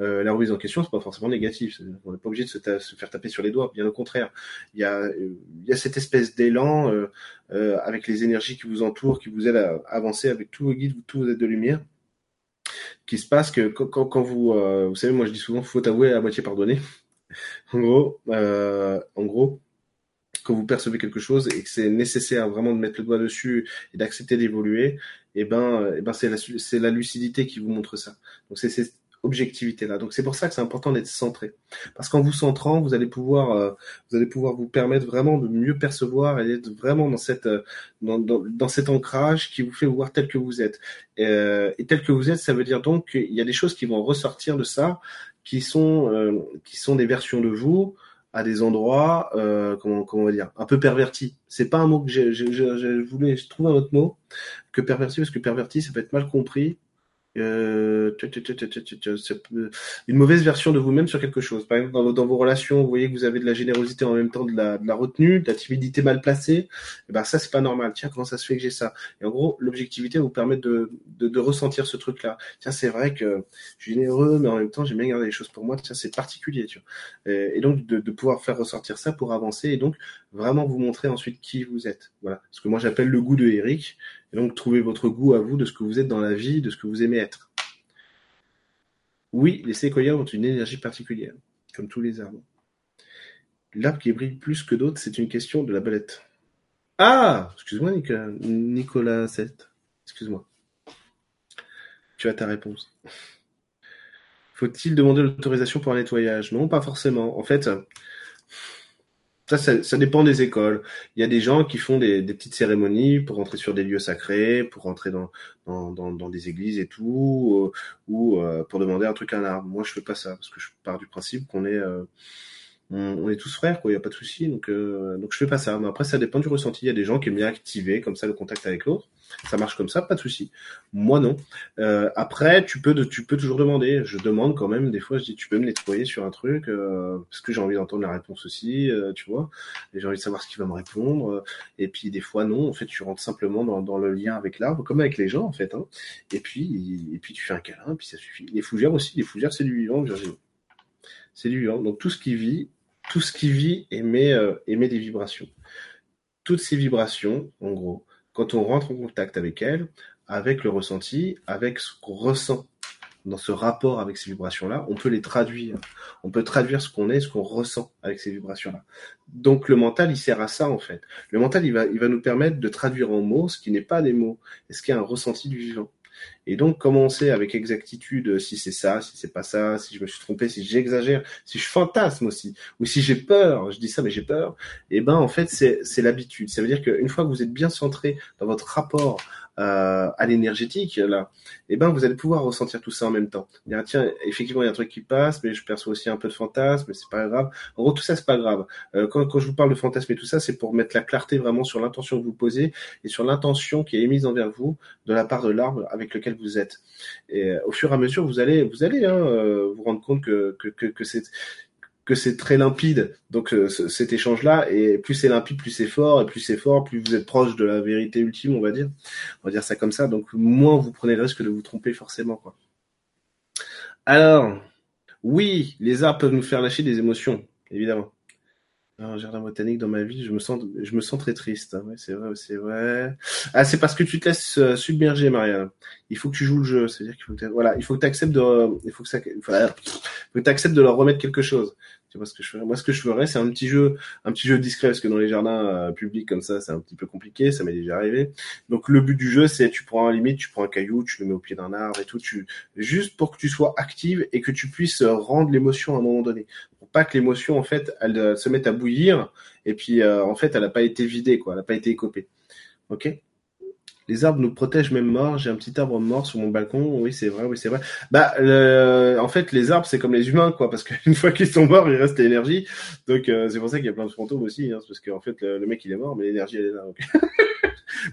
Euh, la remise en question, c'est pas forcément négatif. On n'est pas obligé de se, faire taper sur les doigts. Bien au contraire, il y a, a cette espèce d'élan euh, euh, avec les énergies qui vous entourent, qui vous aident à avancer avec tous vos guides, tous vos aides de lumière, qui se passe que quand, vous, euh, vous savez, moi je dis souvent, faut avouer à moitié pardonner. en gros, euh, en gros, quand vous percevez quelque chose et que c'est nécessaire vraiment de mettre le doigt dessus et d'accepter d'évoluer, et eh ben, et eh ben c'est la, c'est la lucidité qui vous montre ça. Donc c'est cette objectivité-là. Donc c'est pour ça que c'est important d'être centré, parce qu'en vous centrant, vous allez pouvoir, euh, vous allez pouvoir vous permettre vraiment de mieux percevoir et d'être vraiment dans cette, euh, dans, dans, dans, cet ancrage qui vous fait voir tel que vous êtes. Euh, et tel que vous êtes, ça veut dire donc qu'il y a des choses qui vont ressortir de ça, qui sont, euh, qui sont des versions de vous à des endroits, euh, comment, comment on va dire, un peu pervertis. C'est pas un mot que j'ai, je voulais trouver un autre mot que perverti parce que perverti ça peut être mal compris une mauvaise version de vous-même sur quelque chose. Par exemple, dans, vos relations, vous voyez que vous avez de la générosité en même temps de la, de la retenue, de la timidité mal placée. Et eh ben ça, c'est pas normal. Tiens, comment ça se fait que j'ai ça? Et en gros, l'objectivité vous permet de, de, de ressentir ce truc-là. Tiens, c'est vrai que je suis généreux, mais en même temps, j'aime bien garder les choses pour moi. Tiens, c'est particulier. Tu vois. Et, et donc, de, de, pouvoir faire ressortir ça pour avancer et donc vraiment vous montrer ensuite qui vous êtes. Voilà. Ce que moi j'appelle le goût de Eric. Et donc, trouvez votre goût à vous de ce que vous êtes dans la vie, de ce que vous aimez être. Oui, les séquoias ont une énergie particulière, comme tous les arbres. L'arbre qui brille plus que d'autres, c'est une question de la belette. Ah Excuse-moi, Nicolas, Nicolas 7. Excuse-moi. Tu as ta réponse. Faut-il demander l'autorisation pour un nettoyage? Non, pas forcément. En fait, ça, ça, dépend des écoles. Il y a des gens qui font des, des, petites cérémonies pour rentrer sur des lieux sacrés, pour rentrer dans, dans, dans, dans des églises et tout, euh, ou euh, pour demander un truc à un arbre. Moi, je fais pas ça parce que je pars du principe qu'on est euh, on, est tous frères, quoi. Il y a pas de souci. Donc, euh, donc je fais pas ça. Mais après, ça dépend du ressenti. Il y a des gens qui aiment bien activer comme ça le contact avec l'autre. Ça marche comme ça, pas de souci. Moi, non. Euh, après, tu peux, tu peux toujours demander. Je demande quand même. Des fois, je dis, tu peux me nettoyer sur un truc euh, parce que j'ai envie d'entendre la réponse aussi, euh, tu vois. Et j'ai envie de savoir ce qu'il va me répondre. Et puis des fois, non. En fait, tu rentres simplement dans, dans le lien avec l'arbre, comme avec les gens, en fait. Hein. Et puis, et puis tu fais un câlin, puis ça suffit. Les fougères aussi. Les fougères, c'est du vivant, Virginie. C'est du vivant. Donc tout ce qui vit tout ce qui vit émet, euh, émet des vibrations. Toutes ces vibrations, en gros, quand on rentre en contact avec elles, avec le ressenti, avec ce qu'on ressent dans ce rapport avec ces vibrations-là, on peut les traduire. On peut traduire ce qu'on est, ce qu'on ressent avec ces vibrations-là. Donc le mental, il sert à ça en fait. Le mental, il va, il va nous permettre de traduire en mots ce qui n'est pas des mots, et ce qui est un ressenti du vivant. Et donc, comment on sait avec exactitude si c'est ça, si c'est pas ça, si je me suis trompé, si j'exagère, si je fantasme aussi, ou si j'ai peur, je dis ça mais j'ai peur, et eh ben en fait c'est l'habitude. Ça veut dire qu'une fois que vous êtes bien centré dans votre rapport euh, à l'énergétique là, eh ben vous allez pouvoir ressentir tout ça en même temps. Dire, tiens, effectivement il y a un truc qui passe, mais je perçois aussi un peu de fantasme, mais c'est pas grave. En gros tout ça c'est pas grave. Euh, quand, quand je vous parle de fantasme et tout ça, c'est pour mettre la clarté vraiment sur l'intention que vous posez et sur l'intention qui est émise envers vous de la part de l'arbre avec lequel vous êtes. Et euh, au fur et à mesure vous allez vous allez hein, euh, vous rendre compte que que, que, que c'est c'est très limpide. Donc euh, cet échange-là, et plus c'est limpide, plus c'est fort, et plus c'est fort, plus vous êtes proche de la vérité ultime, on va dire. On va dire ça comme ça. Donc moins vous prenez le risque de vous tromper forcément, quoi. Alors, oui, les arbres peuvent nous faire lâcher des émotions, évidemment. Un jardin botanique dans ma vie, je me sens, je me sens très triste. Hein. C'est vrai, c'est vrai. Ah, c'est parce que tu te laisses euh, submerger, Marianne. Il faut que tu joues le jeu. C'est-à-dire qu'il faut que voilà, il faut que de, il de leur remettre quelque chose. Tu vois ce que je ferais? Moi, ce que je ferais, c'est un petit jeu, un petit jeu discret, parce que dans les jardins euh, publics comme ça, c'est un petit peu compliqué. Ça m'est déjà arrivé. Donc, le but du jeu, c'est tu prends un limite, tu prends un caillou, tu le mets au pied d'un arbre et tout, tu juste pour que tu sois active et que tu puisses rendre l'émotion à un moment donné, pour pas que l'émotion en fait, elle, elle, se mette à bouillir et puis euh, en fait, elle n'a pas été vidée, quoi, elle n'a pas été écopée. Les arbres nous protègent même morts. J'ai un petit arbre mort sur mon balcon. Oui, c'est vrai, oui, c'est vrai. Bah, en fait, les arbres, c'est comme les humains, quoi, parce qu'une [laughs] fois qu'ils sont morts, il reste l'énergie. Donc, euh, c'est pour ça qu'il y a plein de fantômes aussi, hein, parce qu'en fait, le, mec, il est mort, mais l'énergie, elle est là.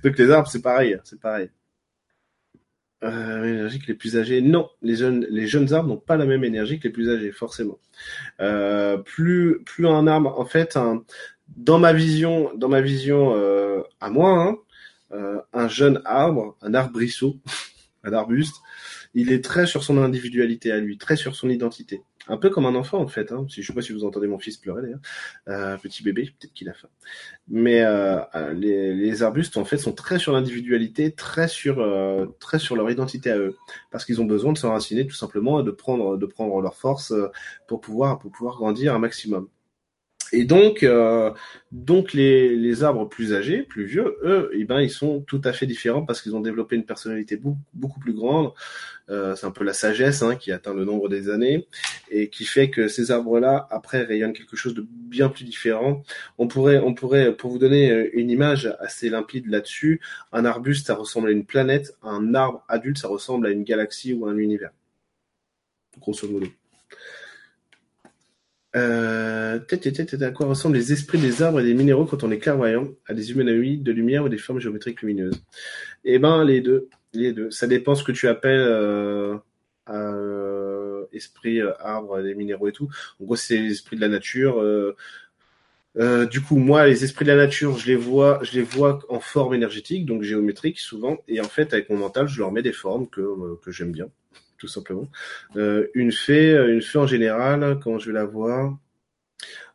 Donc, [laughs] les arbres, c'est pareil, c'est pareil. Euh, énergie que les plus âgés. Non, les jeunes, les jeunes arbres n'ont pas la même énergie que les plus âgés, forcément. Euh, plus, plus un arbre, en fait, dans ma vision, dans ma vision euh, à moi, hein, un jeune arbre, un arbrisseau, [laughs] un arbuste, il est très sur son individualité à lui, très sur son identité. Un peu comme un enfant en fait. Hein. Je sais pas si vous entendez mon fils pleurer d'ailleurs, euh, petit bébé, peut-être qu'il a faim. Mais euh, euh, les, arbustes en fait sont très sur l'individualité, très sur euh, très sur leur identité à eux, parce qu'ils ont besoin de s'enraciner tout simplement et de prendre de prendre leur force euh, pour pouvoir pour pouvoir grandir un maximum. Et donc, euh, donc les, les, arbres plus âgés, plus vieux, eux, eh ben, ils sont tout à fait différents parce qu'ils ont développé une personnalité beaucoup, beaucoup plus grande. Euh, c'est un peu la sagesse hein, qui atteint le nombre des années et qui fait que ces arbres-là, après, rayonnent quelque chose de bien plus différent. On pourrait, on pourrait, pour vous donner une image assez limpide là-dessus, un arbuste, ça ressemble à une planète, un arbre adulte, ça ressemble à une galaxie ou à un univers. Grosso modo. Euh, à quoi ressemblent les esprits des arbres et des minéraux quand on est clairvoyant? À des humanoïdes de lumière ou des formes géométriques lumineuses? Eh ben, les deux. Les deux. Ça dépend ce que tu appelles euh, euh, esprit, euh, arbre, des minéraux et tout. En gros, c'est l'esprit de la nature. Euh, euh, du coup, moi, les esprits de la nature, je les vois, je les vois en forme énergétique, donc géométrique souvent. Et en fait, avec mon mental, je leur mets des formes que que j'aime bien tout simplement. Euh, une fée, euh, une fée en général, quand je vais la voir,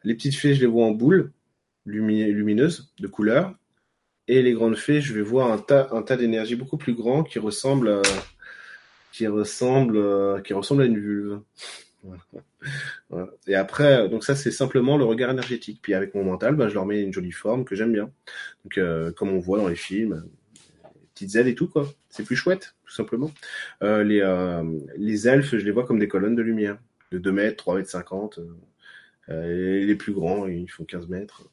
les petites fées, je les vois en boule, lumineuses, de couleur. Et les grandes fées, je vais voir un tas, un tas d'énergie beaucoup plus grand qui ressemble, à, qui ressemble, qui ressemble à une vulve. Et après, donc ça c'est simplement le regard énergétique. Puis avec mon mental, ben, je leur mets une jolie forme que j'aime bien. Donc euh, comme on voit dans les films, petites ailes et tout quoi. C'est plus chouette, tout simplement. Euh, les, euh, les elfes, je les vois comme des colonnes de lumière, de 2 mètres, 3 mètres 50. Euh, les plus grands, ils font 15 mètres.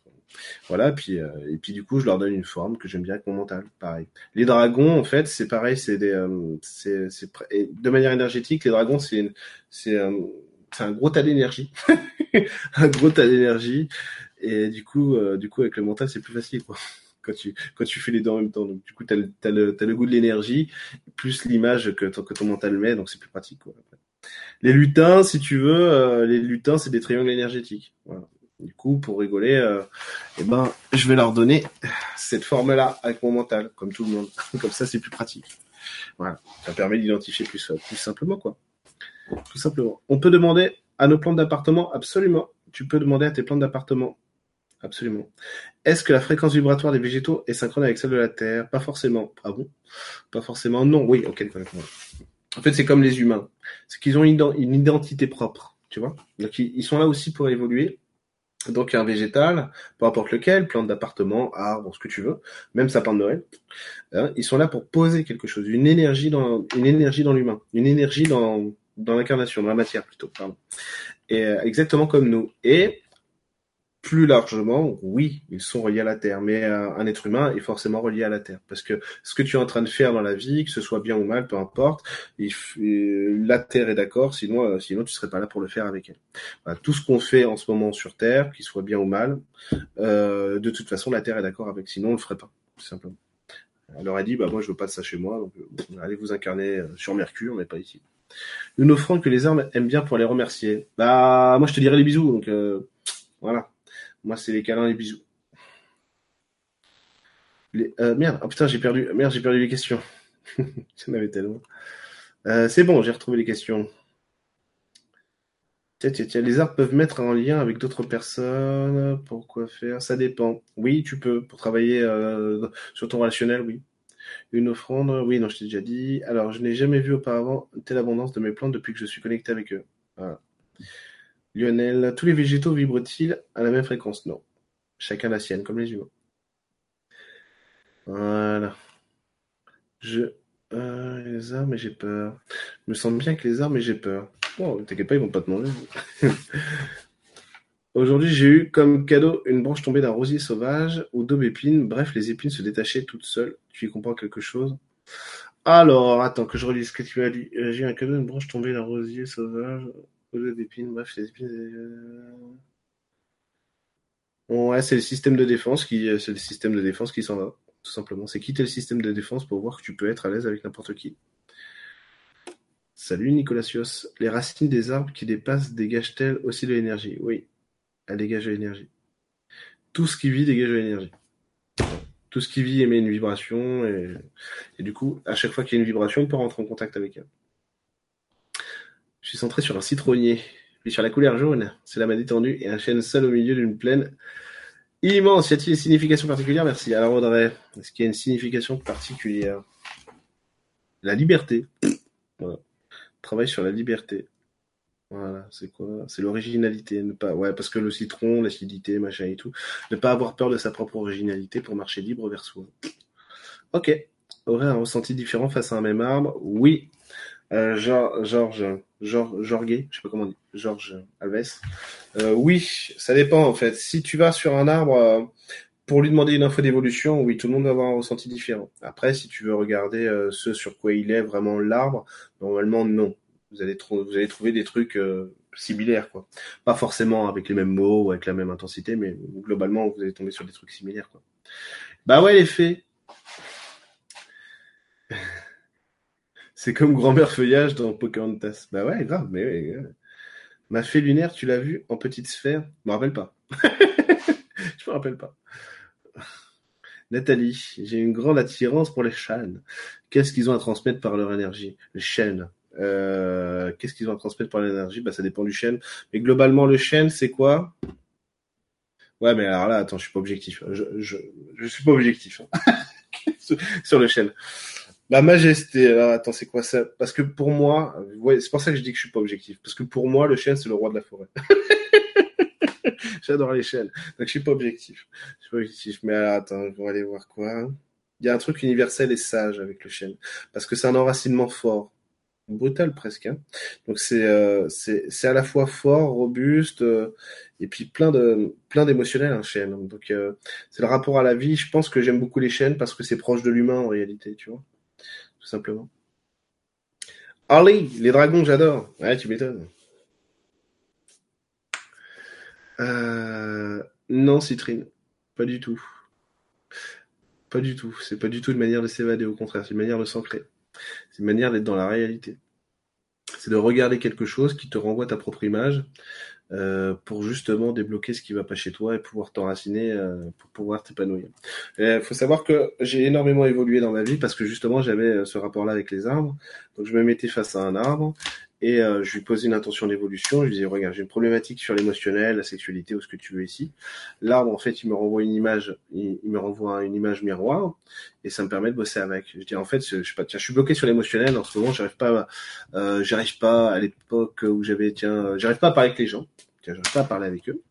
Voilà, puis et puis du coup, je leur donne une forme que j'aime bien avec mon mental, pareil. Les dragons, en fait, c'est pareil, c'est des, c'est, c'est de manière énergétique, les dragons, c'est, c'est, c'est un gros tas d'énergie, [laughs] un gros tas d'énergie, et du coup, du coup, avec le mental, c'est plus facile, quoi quand tu, quand tu fais les deux en même temps. Donc, du coup, tu as, le, goût de l'énergie, plus l'image que, que ton mental met, donc c'est plus pratique. Les lutins, si tu veux, euh, les lutins, c'est des triangles énergétiques. Du coup, pour rigoler, euh, eh ben, je vais leur donner cette forme-là avec mon mental, comme tout le monde. [laughs] comme ça, c'est plus pratique. Voilà. Ça permet d'identifier plus, plus simplement, quoi. Tout simplement. On peut demander à nos plantes d'appartement, absolument. Tu peux demander à tes plantes d'appartement Absolument. Est-ce que la fréquence vibratoire des végétaux est synchrone avec celle de la Terre? Pas forcément. Ah bon? Pas forcément. Non, oui, ok. En fait, c'est comme les humains. C'est qu'ils ont une identité propre, tu vois? Donc, ils sont là aussi pour évoluer. Donc, un végétal, peu importe lequel, plante d'appartement, arbre, ce que tu veux, même sapin de Noël, hein, ils sont là pour poser quelque chose, une énergie dans, une énergie dans l'humain, une énergie dans, dans l'incarnation, dans la matière plutôt, pardon. Et euh, exactement comme nous. Et plus largement, oui, ils sont reliés à la Terre, mais un être humain est forcément relié à la Terre. Parce que ce que tu es en train de faire dans la vie, que ce soit bien ou mal, peu importe, la Terre est d'accord, sinon, euh, sinon tu serais pas là pour le faire avec elle. Tout ce qu'on fait en ce moment sur Terre, qu'il soit bien ou mal, euh, de toute façon, la Terre est d'accord avec, sinon on le ferait pas, tout simplement. Elle dit, bah moi je veux pas de ça chez moi, donc euh, allez vous incarner sur Mercure, mais pas ici. Une offrande que les armes aiment bien pour les remercier. Bah moi je te dirais les bisous, donc euh, voilà. Moi, c'est les câlins, les bisous. Euh, merde, oh putain, j'ai perdu, merde, j'ai perdu les questions. [laughs] J'en avais tellement. Euh, c'est bon, j'ai retrouvé les questions. Les arbres peuvent mettre en lien avec d'autres personnes. Pourquoi faire? Ça dépend. Oui, tu peux. Pour travailler euh, sur ton relationnel, oui. Une offrande, oui, non, je t'ai déjà dit. Alors, je n'ai jamais vu auparavant telle abondance de mes plantes depuis que je suis connecté avec eux. Voilà. Lionel, tous les végétaux vibrent-ils à la même fréquence? Non. Chacun la sienne, comme les humains. Voilà. Je. Euh, les arbres, mais j'ai peur. Je me sens bien que les arbres, mais j'ai peur. Bon, t'inquiète pas, ils vont pas te manger. [laughs] Aujourd'hui, j'ai eu comme cadeau une branche tombée d'un rosier sauvage ou d'aubépines. Bref, les épines se détachaient toutes seules. Tu y comprends quelque chose? Alors, attends que je relise ce que tu as dit. Euh, j'ai eu un cadeau d'une branche tombée d'un rosier sauvage Euh, ouais, c'est le système de défense qui, euh, c'est le système de défense qui s'en va, tout simplement. C'est quitter le système de défense pour voir que tu peux être à l'aise avec n'importe qui. Salut Nicolasios. Les racines des arbres qui dépassent dégagent-elles aussi de l'énergie? Oui, elles dégagent de l'énergie. Tout ce qui vit dégage de l'énergie. Tout ce qui vit émet une vibration et du coup, à chaque fois qu'il y a une vibration, on peut rentrer en contact avec elle. Je suis centré sur un citronnier, puis sur la couleur jaune. Cela m'a détendu et un chêne seul au milieu d'une plaine immense. Y a-t-il une signification particulière? Merci. Alors Audrey, est-ce qu'il y a une signification particulière? La liberté. Voilà. Travaille sur la liberté. Voilà, c'est quoi? C'est l'originalité, ne pas, ouais, parce que le citron, l'acidité, machin et tout, ne pas avoir peur de sa propre originalité pour marcher libre vers soi. Ok. Aurait un ressenti différent face à un même arbre? Oui. Euh, Georges, Georges, je sais pas comment on dit, Georges Alves. Euh, oui, ça dépend en fait. Si tu vas sur un arbre euh, pour lui demander une info d'évolution, oui, tout le monde va avoir un ressenti différent. Après, si tu veux regarder euh, ce sur quoi il est vraiment l'arbre, normalement non vous allez, vous allez trouver des trucs euh, similaires, quoi. Pas forcément avec les mêmes mots ou avec la même intensité, mais globalement, vous allez tomber sur des trucs similaires, quoi. Bah ouais, les faits. C'est comme grand-mère feuillage dans Pocahontas. Bah ouais, grave, mais ouais, Ma fée lunaire, tu l'as vue en petite sphère? Je me rappelle pas. [laughs] Je me rappelle pas. Nathalie, j'ai une grande attirance pour les chênes. Qu'est-ce qu'ils ont à transmettre par leur énergie? Les chênes. Euh, qu'est-ce qu'ils ont à transmettre par l'énergie? Bah, Ça dépend du chêne. Mais globalement, le chêne, c'est quoi? Ouais, mais alors là, attends, je suis pas objectif. Je, je, je suis pas objectif hein. [laughs] sur le chêne. La majesté. Alors attends, c'est quoi ça? Parce que pour moi, ouais, c'est pour ça que je dis que je suis pas objectif. Parce que pour moi, le chêne, c'est le roi de la forêt. [laughs] J'adore les chênes. Donc je suis pas objectif. Je suis pas objectif. Mais alors, attends, on va aller voir quoi? Il y a un truc universel et sage avec le chêne. Parce que c'est un enracinement fort brutal presque. Hein. Donc c'est euh, c'est à la fois fort, robuste euh, et puis plein de plein d'émotionnel un chêne. Donc euh, c'est le rapport à la vie. Je pense que j'aime beaucoup les chênes parce que c'est proche de l'humain en réalité, tu vois, simplement. Harley, les dragons, j'adore. Ouais, tu m'étonnes. Euh, non, Citrine, pas du tout. Pas du tout. C'est pas du tout une manière de s'évader. Au contraire, c'est une manière de s'ancrer. C'est une manière d'être dans la réalité. C'est de regarder quelque chose qui te renvoie ta propre image euh, pour justement débloquer ce qui va pas chez toi et pouvoir t'enraciner euh, pour pouvoir t'épanouir. Il faut savoir que j'ai énormément évolué dans ma vie parce que justement j'avais euh, ce rapport-là avec les arbres. Donc je me mettais face à un arbre et euh, je lui posais une intention d'évolution. Je lui disais, regarde, j'ai une problématique sur l'émotionnel, la sexualité ou ce que tu veux ici. L'arbre, en fait, il me renvoie une image, il, me renvoie une image miroir et ça me permet de bosser avec. Je dis, en fait, je, je, pas, tiens, je suis bloqué sur l'émotionnel en ce moment. J'arrive pas, euh, j'arrive pas à l'époque où j'avais, tiens, j'arrive pas à parler avec les gens. Tiens, j'arrive pas à parler avec eux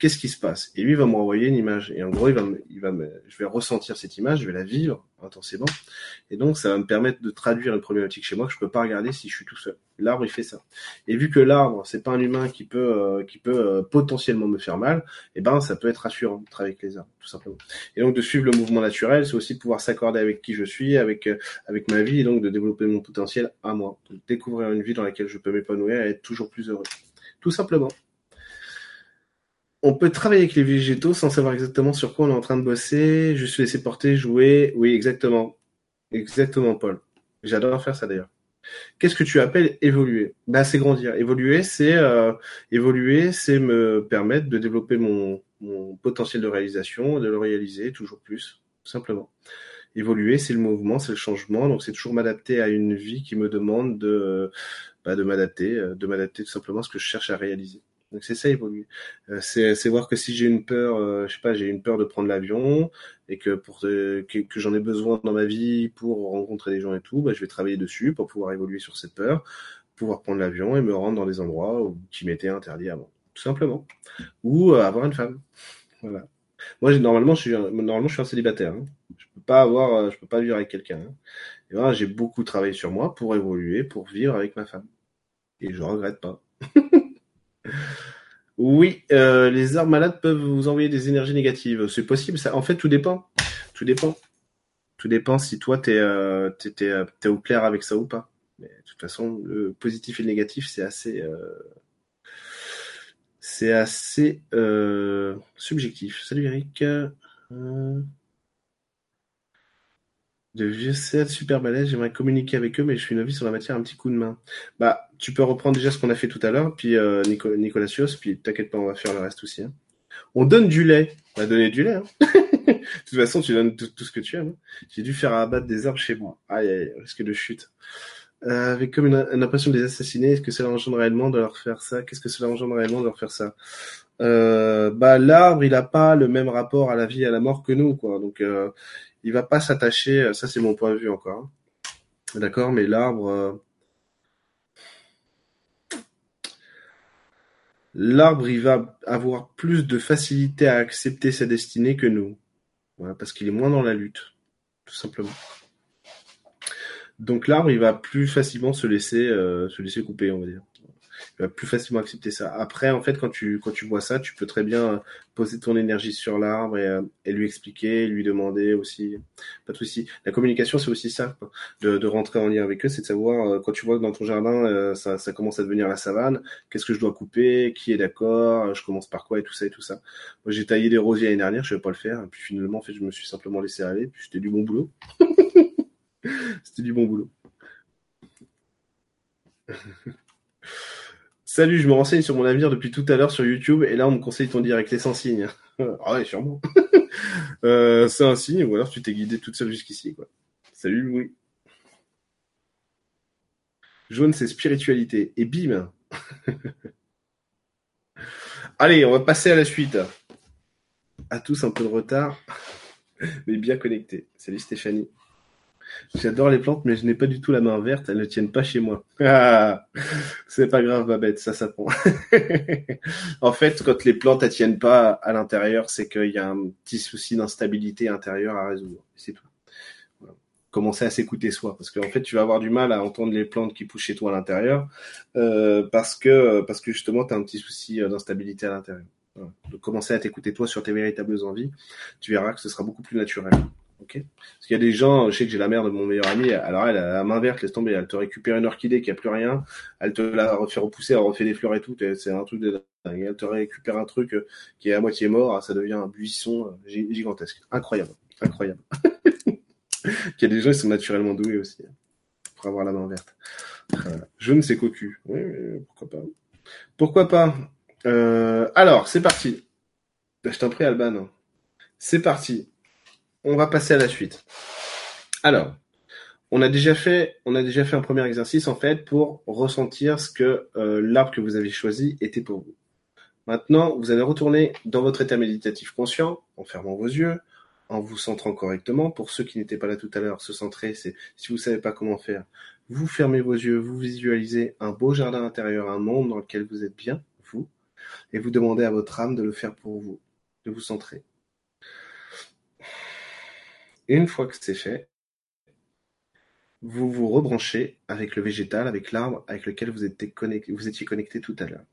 qu'est-ce qui se passe? Et lui va me renvoyer une image. Et en gros, il va, me, il va me, je vais ressentir cette image, je vais la vivre intensément. Et donc, ça va me permettre de traduire une problématique chez moi que je peux pas regarder si je suis tout seul. L'arbre, il fait ça. Et vu que l'arbre, c'est pas un humain qui peut, euh, qui peut euh, potentiellement me faire mal, eh ben, ça peut être rassurant travailler avec les arbres, tout simplement. Et donc, de suivre le mouvement naturel, c'est aussi de pouvoir s'accorder avec qui je suis, avec, euh, avec ma vie, et donc de développer mon potentiel à moi, de découvrir une vie dans laquelle je peux m'épanouir et être toujours plus heureux. Tout simplement on peut travailler avec les végétaux sans savoir exactement sur quoi on est en train de bosser, juste laisser porter, jouer. Oui, exactement. Exactement, Paul. J'adore faire ça d'ailleurs. Qu'est-ce que tu appelles évoluer? Bah, c'est grandir. Évoluer, c'est euh, évoluer, c'est me permettre de développer mon, mon potentiel de réalisation, de le réaliser toujours plus, tout simplement. Évoluer, c'est le mouvement, c'est le changement, donc c'est toujours m'adapter à une vie qui me demande de, bah, de m'adapter, euh, de m'adapter tout simplement à ce que je cherche à réaliser. Donc c'est ça évoluer. Euh, c'est voir que si j'ai une peur, euh, je sais pas, j'ai une peur de prendre l'avion et que pour que, que j'en ai besoin dans ma vie pour rencontrer des gens et tout, bah, je vais travailler dessus pour pouvoir évoluer sur cette peur, pouvoir prendre l'avion et me rendre dans des endroits qui m'étaient interdits avant, tout simplement. Ou euh, avoir une femme. Voilà. Moi, normalement, je suis normalement je suis un célibataire. Hein. Je peux pas avoir, je peux pas vivre avec quelqu'un. Hein. Et voilà, j'ai beaucoup travaillé sur moi pour évoluer, pour vivre avec ma femme. Et je regrette pas. Oui, euh, les arbres malades peuvent vous envoyer des énergies négatives. C'est possible. En fait, tout dépend. Tout dépend. Tout dépend si toi, t'es euh, es, au clair avec ça ou pas. Mais de toute façon, le positif et le négatif, c'est assez... Euh, c'est assez euh, subjectif. Salut Eric. De vieux cerfs super balèzes, j'aimerais communiquer avec eux, mais je suis novice sur la matière, un petit coup de main. Bah, tu peux reprendre déjà ce qu'on a fait tout à l'heure, puis euh, Nicolas puis t'inquiète pas, on va faire le reste aussi. Hein. On donne du lait. On va donner du lait. Hein. [laughs] de toute façon, tu donnes tout, ce que tu aimes. Hein. J'ai dû faire abattre des arbres chez moi. Aïe, aïe, risque de chute. euh, avec comme une, une impression de les assassiner. Est-ce que cela engendre réellement de leur faire ça? Qu'est-ce que cela engendre réellement de leur faire ça? Euh, Bah l'arbre, il a pas le même rapport à la vie et à la mort que nous, quoi. Donc euh, il va pas s'attacher. Ça c'est mon point de vue encore. hein. D'accord, mais l'arbre. euh, L'arbre, il va avoir plus de facilité à accepter sa destinée que nous. Voilà, parce qu'il est moins dans la lutte, tout simplement. Donc l'arbre, il va plus facilement se laisser, euh, se laisser couper, on va dire. Va plus facilement accepter ça. Après, en fait, quand tu, quand tu vois ça, tu peux très bien euh, poser ton énergie sur l'arbre et, euh, et lui expliquer, lui demander aussi. Pas de souci. La communication, c'est aussi ça, quoi. De, de rentrer en lien avec eux, c'est de savoir, euh, quand tu vois que dans ton jardin, euh, ça, ça commence à devenir la savane, qu'est-ce que je dois couper, qui est d'accord, je commence par quoi et tout ça et tout ça. Moi, j'ai taillé des rosiers l'année dernière, je vais pas le faire. Et puis finalement, en fait, je me suis simplement laissé aller. Puis c'était du bon boulot. [laughs] c'était du bon boulot. [laughs] Salut, je me renseigne sur mon avenir depuis tout à l'heure sur YouTube et là on me conseille ton direct, les sans signe. [laughs] ah ouais, sûrement. c'est un signe ou alors tu t'es guidé toute seule jusqu'ici quoi. Salut Louis. Jaune c'est spiritualité et bim. [laughs] Allez, on va passer à la suite. À tous un peu de retard, [laughs] mais bien connectés. Salut Stéphanie. J'adore les plantes, mais je n'ai pas du tout la main verte, elles ne tiennent pas chez moi. Ah, [laughs] c'est pas grave, Babette, ça s'apprend. [laughs] en fait, quand les plantes ne tiennent pas à l'intérieur, c'est qu'il y a un petit souci d'instabilité intérieure à résoudre. C'est tout. Voilà. Commencer à s'écouter soi, parce qu'en fait, tu vas avoir du mal à entendre les plantes qui poussent chez toi à l'intérieur, euh, parce que parce que justement, tu as un petit souci euh, d'instabilité à l'intérieur. Voilà. Donc, commencer à t'écouter toi sur tes véritables envies, tu verras que ce sera beaucoup plus naturel. Ok. Parce qu'il y a des gens, je sais que j'ai la mère de mon meilleur ami, alors elle a la main verte, laisse tomber, elle te récupère une orchidée qui a plus rien, elle te la refait repousser, elle refait des fleurs et tout, c'est un truc de dingue. Elle te récupère un truc euh, qui est à moitié mort, ça devient un buisson euh, gigantesque. Incroyable, incroyable. [laughs] Il y a des gens qui sont naturellement doués aussi hein, pour avoir la main verte. Voilà. Je ne sais cocu. Oui, pourquoi pas. Pourquoi pas. Euh, alors, c'est parti. Je t'en prie, Alban. C'est parti on va passer à la suite. Alors, on a déjà fait, on a déjà fait un premier exercice en fait pour ressentir ce que euh, l'arbre que vous avez choisi était pour vous. Maintenant, vous allez retourner dans votre état méditatif conscient, en fermant vos yeux, en vous centrant correctement. Pour ceux qui n'étaient pas là tout à l'heure, se centrer, c'est si vous savez pas comment faire, vous fermez vos yeux, vous visualisez un beau jardin intérieur, un monde dans lequel vous êtes bien, vous, et vous demandez à votre âme de le faire pour vous, de vous centrer. Une fois que c'est fait, vous vous rebranchez avec le végétal, avec l'arbre avec lequel vous étiez, connecté, tout à l'heure.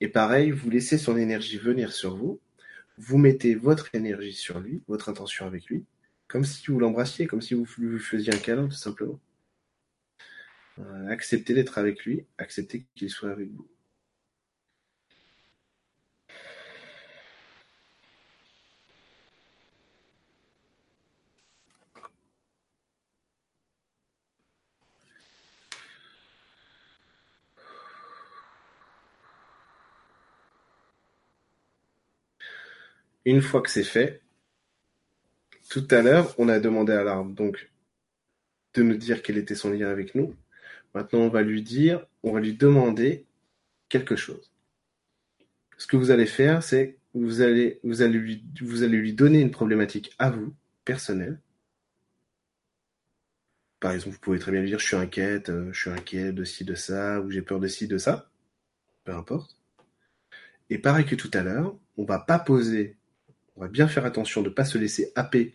Et pareil, vous laissez son énergie venir sur vous, vous mettez votre énergie sur lui, votre intention avec lui, comme si vous l'embrassiez, comme si vous lui faisiez un câlin, tout simplement. Euh, acceptez d'être avec lui, acceptez qu'il soit avec vous. Une fois que c'est fait, tout à l'heure, on a demandé à l'arbre donc de nous dire quel était son lien avec nous. Maintenant, on va lui dire, on va lui demander quelque chose. Ce que vous allez faire, c'est vous allez, vous allez lui, donner une problématique à vous, personnelle. Par exemple, vous pouvez très bien lui dire, je suis inquiète, euh, je suis inquiet de ci, de ça, ou j'ai peur de ci, de ça. Peu importe. Et pareil que tout à l'heure, on va pas poser on va bien faire attention de ne pas se laisser happer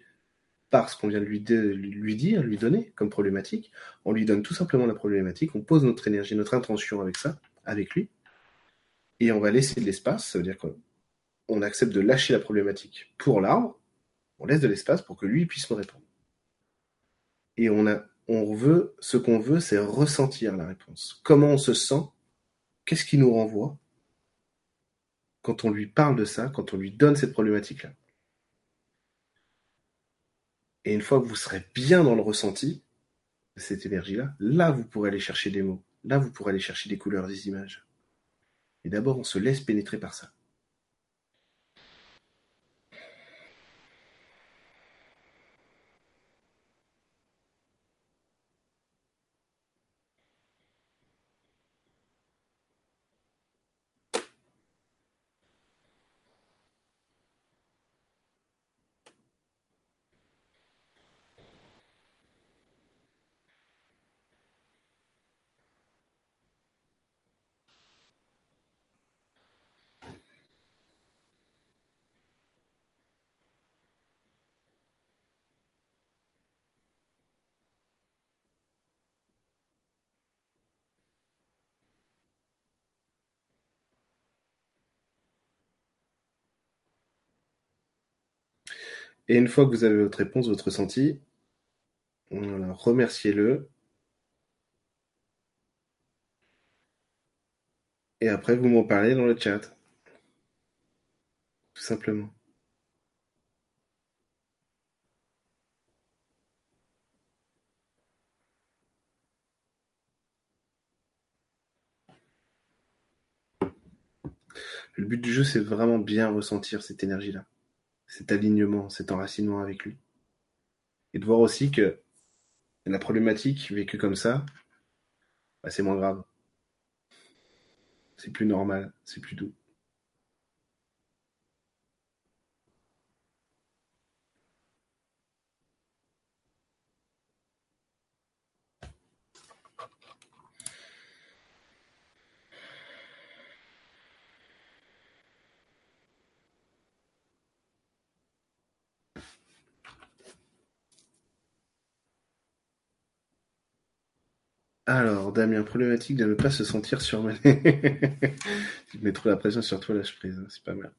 par ce qu'on vient de lui, dire, lui donner comme problématique. On lui donne tout simplement la problématique, on pose notre énergie, notre intention avec ça, avec lui, et on va laisser de l'espace, ça veut dire qu'on accepte de lâcher la problématique pour l'arbre, on laisse de l'espace pour que lui puisse me répondre. Et on veut, ce qu'on veut, c'est ressentir la réponse. Comment on se sent? Qu'est-ce qui nous renvoie? Quand on lui parle de ça, quand on lui donne cette problématique-là. Et une fois que vous serez bien dans le ressenti de cette énergie-là, là, vous pourrez aller chercher des mots. Là, vous pourrez aller chercher des couleurs, des images. Et d'abord, on se laisse pénétrer par ça. Et une fois que vous avez votre réponse, votre ressenti, remerciez-le. Et après, vous m'en parlez dans le chat. Tout simplement. Le but du jeu, c'est vraiment bien ressentir cette énergie-là, cet alignement, cet enracinement avec lui. Et de voir aussi que la problématique vécue comme ça, bah, c'est moins grave. C'est plus normal, c'est plus doux. Alors, Damien, problématique de ne pas se sentir surmené. [laughs] tu mets trop la pression sur toi, lâche prise, hein, c'est pas mal.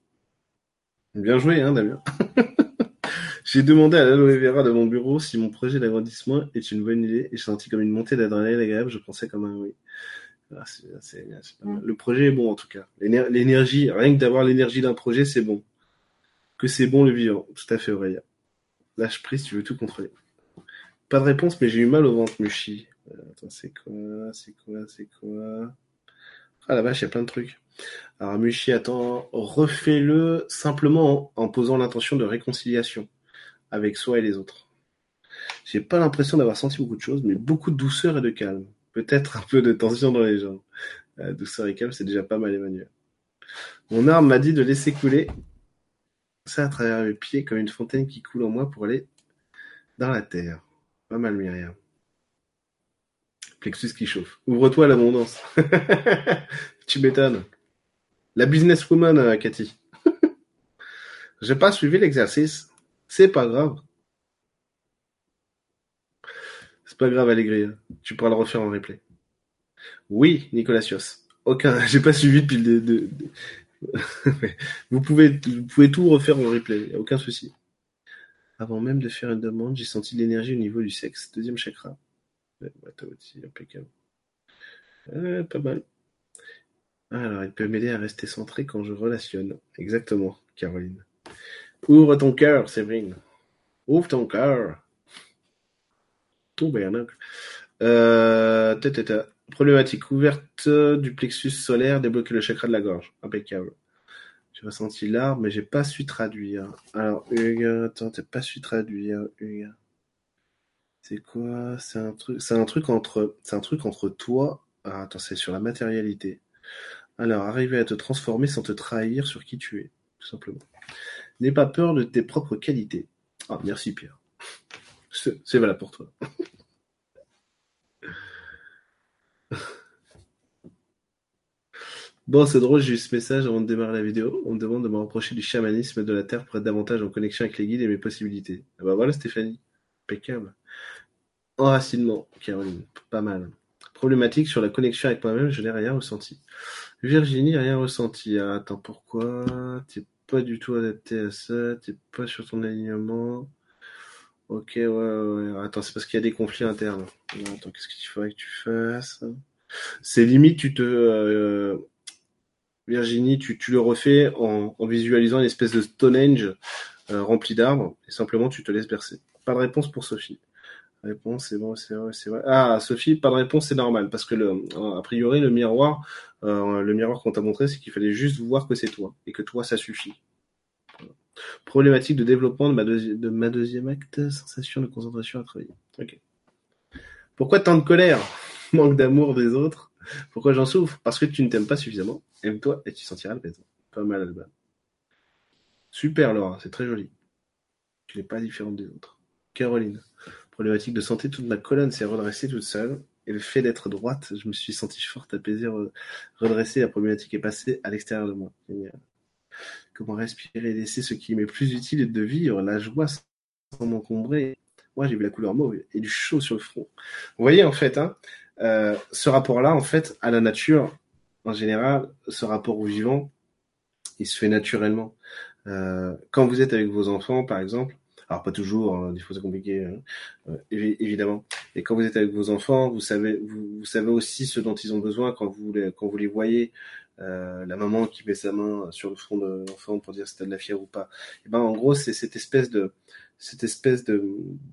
Bien joué, hein, Damien. [laughs] J'ai demandé à l'aloe vera de mon bureau si mon projet d'agrandissement est une bonne idée et j'ai senti comme une montée d'adrénaline agréable, je pensais comme un oui. Ah, Le projet est bon en tout cas. L'énergie, rien que d'avoir l'énergie d'un projet, c'est bon. Que c'est bon le vivant. Tout à fait, Aurélia. Lâche prise, tu veux tout contrôler. Pas de réponse, mais j'ai eu mal au ventre, Mushi. Euh, attends, c'est quoi C'est quoi C'est quoi? Ah la vache, il y a plein de trucs. Alors Mushi, attends, refais-le simplement en, posant l'intention de réconciliation avec soi et les autres. J'ai pas l'impression d'avoir senti beaucoup de choses, mais beaucoup de douceur et de calme. Peut-être un peu de tension dans les jambes. Euh, douceur et calme, c'est déjà pas mal, Emmanuel. Mon arme m'a dit de laisser couler ça à travers mes pieds comme une fontaine qui coule en moi pour aller dans la terre. Pas mal, Myriam. Plexus qui chauffe. Ouvre-toi à l'abondance. [laughs] tu m'étonnes. La businesswoman, euh, Cathy. [laughs] J'ai pas suivi l'exercice. C'est pas grave. C'est pas grave, Allégria. Tu pourras le refaire en replay. Oui, Nicolas Sios. Aucun. [laughs] J'ai pas suivi depuis le. vous pouvez, vous pouvez tout refaire en replay. Aucun souci. Avant même de faire une demande, j'ai senti l'énergie au niveau du sexe. Deuxième chakra impeccable. pas mal. Alors, il peut m'aider à rester centré quand je relationne. Exactement, Caroline. Ouvre ton cœur, Séverine. Ouvre ton cœur. Tout bien. Euh, Problématique ouverte du plexus solaire, débloquer le chakra de la gorge. Impeccable. J'ai ressenti l'arbre, mais j'ai pas su traduire. Alors, Hugues, attends, t'as pas su traduire, Hugues. C'est quoi? C'est un truc, c'est un truc entre, toi. Ah, attends, c'est sur la matérialité. Alors, arriver à te transformer sans te trahir sur qui tu es, tout simplement. N'aie pas peur de tes propres qualités. Ah, merci Pierre. [laughs] C'est valable pour toi. [laughs] Bon, c'est drôle, j'ai eu ce message avant de démarrer la vidéo. On me demande de me rapprocher du chamanisme de la Terre pour être davantage en connexion avec les guides et mes possibilités. Ah bah voilà Stéphanie. Impeccable. Enracinement, Caroline, pas mal. Problématique sur la connexion avec moi-même, je n'ai rien ressenti. Virginie, rien ressenti. Ah, attends, pourquoi? T'es pas du tout adapté à ça, t'es pas sur ton alignement. Ok, ouais, ouais. Attends, c'est parce qu'il y a des conflits internes. attends, qu'est-ce qu'il faudrait que tu fasses? C'est limite, tu te... Euh, Virginie, tu, tu, le refais en, visualisant une espèce de Stonehenge euh, rempli d'arbres, et simplement tu te laisses bercer. Pas de réponse pour Sophie. Réponse, c'est bon, c'est vrai, c'est vrai. Ah, Sophie, pas de réponse, c'est normal, parce que le, a priori, le miroir, euh, le miroir qu'on t'a montré, c'est qu'il fallait juste voir que c'est toi, et que toi, ça suffit. Problématique de développement de ma, de ma deuxième acte, sensation de concentration à travailler. Ok. Pourquoi tant de colère? [laughs] Manque d'amour des autres? Pourquoi j'en souffre? Parce que tu ne t'aimes pas suffisamment. Aime-toi et tu sentiras le besoin. Pas mal, Alba. Super, Laura, c'est très joli. Tu n'es pas différente des autres. Caroline. Problématique de santé, toute ma colonne s'est redressée toute seule. Et le fait d'être droite, je me suis senti forte, apaisée, redressée. La problématique est passée à l'extérieur de moi. Comment respirer et laisser ce qui m'est plus utile de vivre la joie sans m'encombrer. Moi, j'ai vu la couleur mauve et du chaud sur le front. Vous voyez, en fait, hein, euh, ce rapport-là, en fait, à la nature, en général, ce rapport au vivant, il se fait naturellement. Euh, quand vous êtes avec vos enfants, par exemple, Alors pas toujours, hein, des fois c'est compliqué, hein, euh, évidemment. Et quand vous êtes avec vos enfants, vous savez, vous, savez aussi ce dont ils ont besoin quand vous les, quand vous les voyez. Euh, la maman qui met sa main sur le front de l'enfant pour dire si t'as de la fièvre ou pas. Et ben en gros c'est cette espèce de cette espèce de,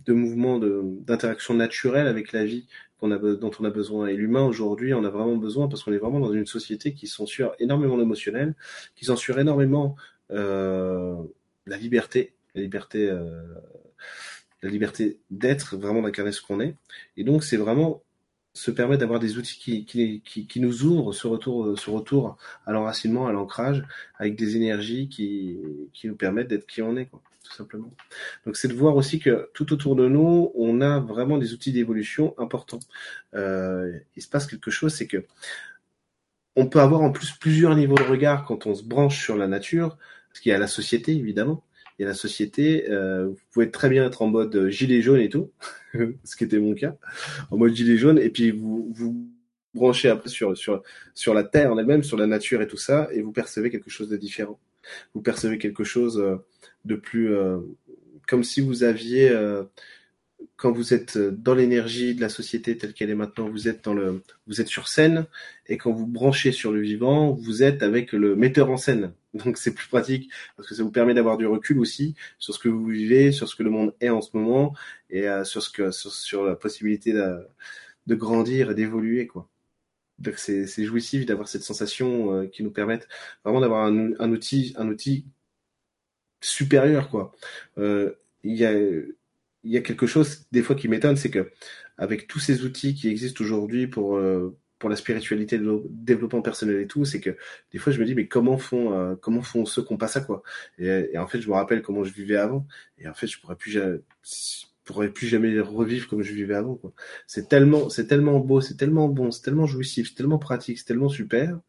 de mouvement d'interaction naturelle avec la vie dont on a besoin. Et l'humain aujourd'hui en a vraiment besoin parce qu'on est vraiment dans une société qui censure énormément l'émotionnel, qui censure énormément euh, la liberté, la liberté, euh, la liberté d'être, vraiment d'incarner ce qu'on est. Et donc c'est vraiment se permettre d'avoir des outils qui, qui, qui, qui, nous ouvrent ce retour, ce retour à l'enracinement, à l'ancrage, avec des énergies qui, qui nous permettent d'être qui on est, quoi, tout simplement. Donc c'est de voir aussi que tout autour de nous, on a vraiment des outils d'évolution importants. Euh, il se passe quelque chose, c'est que on peut avoir en plus plusieurs niveaux de regard quand on se branche sur la nature, parce qu'il y a la société évidemment, a la société. Euh, vous pouvez très bien être en mode euh, gilet jaune et tout, [laughs] ce qui était mon cas, en mode gilet jaune, et puis vous vous branchez après sur sur sur la terre en elle-même, sur la nature et tout ça, et vous percevez quelque chose de différent. Vous percevez quelque chose euh, de plus comme si vous aviez quand vous êtes euh, dans l'énergie de la société telle qu'elle est maintenant, vous êtes dans le, vous êtes sur scène, et quand vous branchez sur le vivant, vous êtes avec le metteur en scène. [laughs] Donc c'est plus pratique parce que ça vous permet d'avoir du recul aussi sur ce que vous vivez, sur ce que le monde est en ce moment, et euh, sur ce que, sur, la possibilité de, de grandir et d'évoluer, quoi. Donc c'est, c'est jouissif d'avoir cette sensation euh, qui nous permette vraiment d'avoir un, un outil, un outil supérieur, quoi. Il y a il y a quelque chose des fois qui m'étonne, c'est que avec tous ces outils qui existent aujourd'hui pour euh, pour la spiritualité, le développement personnel et tout, c'est que des fois je me dis mais comment font euh, comment font ceux qui ont pas ça quoi? Et, en fait je me rappelle comment je vivais avant et en fait je pourrais plus jamais pourrais plus jamais revivre comme je vivais avant quoi. C'est tellement c'est tellement beau, c'est tellement bon, c'est tellement jouissif, c'est tellement pratique, c'est tellement super.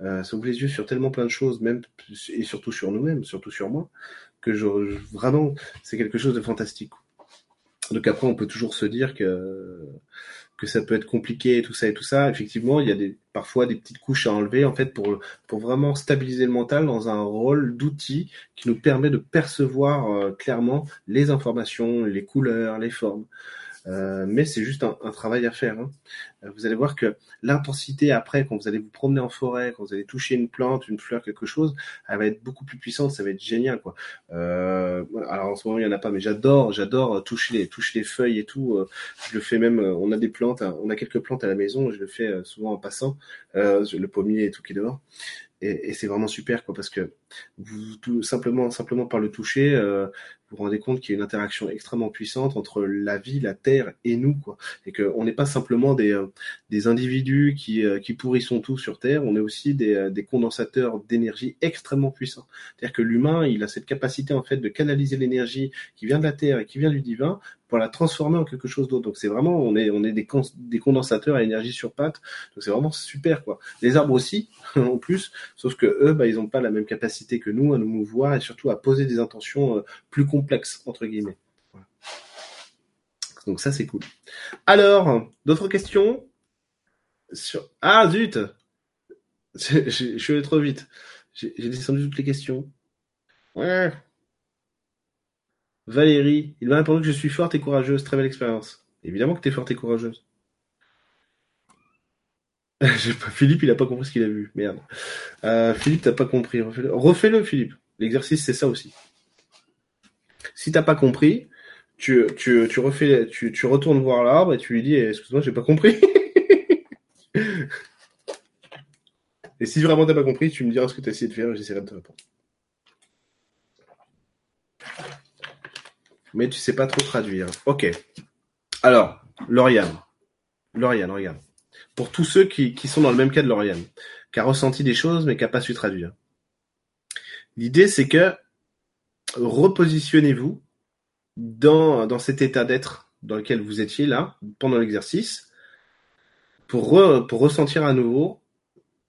Euh, ça ouvre les yeux sur tellement plein de choses, même et surtout sur nous-mêmes, surtout sur moi, que je, vraiment c'est quelque chose de fantastique. Donc après, on peut toujours se dire que que ça peut être compliqué et tout ça et tout ça. Effectivement, il y a des, parfois des petites couches à enlever en fait pour pour vraiment stabiliser le mental dans un rôle d'outil qui nous permet de percevoir euh, clairement les informations, les couleurs, les formes. Euh, mais c'est juste un, un, travail à faire. Hein. Euh, vous allez voir que l'intensité après, quand vous allez vous promener en forêt, quand vous allez toucher une plante, une fleur, quelque chose, elle va être beaucoup plus puissante, ça va être génial, quoi. Euh, alors en ce moment il y en a pas, mais j'adore, j'adore toucher les toucher les feuilles et tout. Euh, je le fais même. On a des plantes, hein, on a quelques plantes à la maison, je le fais souvent en passant, le pommier et tout qui est dehors et, et c'est vraiment super quoi parce que vous tout simplement simplement par le toucher euh, vous rendez compte qu'il y a une interaction extrêmement puissante entre la vie la terre et nous quoi et que on n'est pas simplement des euh, des individus qui euh, qui pourrissons tout sur terre on est aussi des euh, des condensateurs d'énergie extrêmement puissants c'est-à-dire que l'humain il a cette capacité en fait de canaliser l'énergie qui vient de la terre et qui vient du divin pour la transformer en quelque chose d'autre. Donc c'est vraiment, on est, on est des, des condensateurs à énergie sur pattes. Donc c'est vraiment super quoi. Les arbres aussi, [laughs] en plus, sauf que eux, bah, ils n'ont pas la même capacité que nous à nous mouvoir et surtout à poser des intentions plus complexes entre guillemets. Donc ça c'est cool. Alors, d'autres questions sur... Ah zut, [laughs] je suis allé trop vite. J'ai descendu toutes les questions. Ouais. Valérie, il m'a répondu que je suis forte et courageuse. Très belle expérience. Évidemment que tu es forte et courageuse. [laughs] Philippe, il a pas compris ce qu'il a vu. Merde. Euh, Philippe, t'as pas compris. Refais-le, Philippe. L'exercice, c'est ça aussi. Si t'as pas compris, tu, tu, tu refais, tu, tu retournes voir l'arbre et tu lui dis, excuse-moi, j'ai pas compris. [laughs] et si vraiment t'as pas compris, tu me diras ce que tu as essayé de faire et j'essaierai de te répondre. mais tu sais pas trop traduire. Ok. Alors, Lauriane. Lauriane, regarde. Pour tous ceux qui, qui sont dans le même cas de Lauriane, qui a ressenti des choses mais qui n'a pas su traduire. L'idée, c'est que repositionnez-vous dans, dans cet état d'être dans lequel vous étiez là, pendant l'exercice, pour, ressentir à nouveau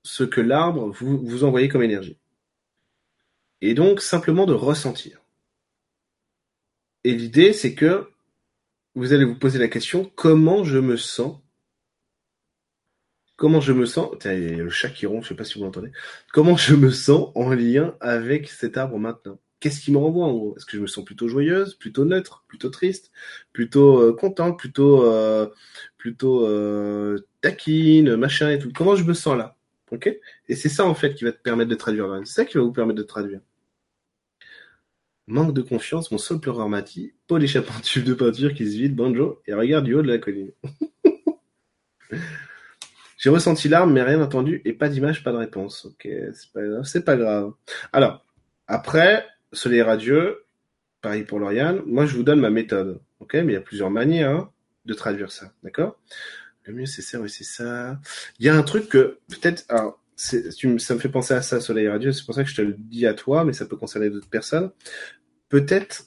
ce que l'arbre vous, envoyez comme énergie. Et donc, simplement de ressentir. Et l'idée, c'est que vous allez vous poser la question comment je me sens? Comment je me sens? Il y a le chat qui ronfle, je sais pas si vous l'entendez. Comment je me sens en lien avec cet arbre maintenant? Qu'est-ce qui me renvoie en gros? Est-ce que je me sens plutôt joyeuse, plutôt neutre, plutôt triste, plutôt euh, contente, plutôt euh, plutôt euh, taquine, machin et tout? Comment je me sens là? Ok? Et c'est ça en fait qui va te permettre de traduire. C'est ça qui va vous permettre de traduire. Manque de confiance, mon seul pleureur m'a dit, Paul échappe un tube de peinture qui se vide, banjo, et regarde du haut de la colline. [laughs] J'ai ressenti l'arme, mais rien entendu, et pas d'image, pas de réponse. Ok, c'est pas pas grave. Alors, après, Soleil radieux, pareil pour Lauriane, moi je vous donne ma méthode. Ok, mais il y a plusieurs manières hein, de traduire ça, d'accord? Le mieux c'est ça, oui c'est ça. Il y a un truc que peut-être, alors, ça me fait penser à ça, Soleil radieux, c'est pour ça que je te le dis à toi, mais ça peut concerner d'autres personnes. Peut-être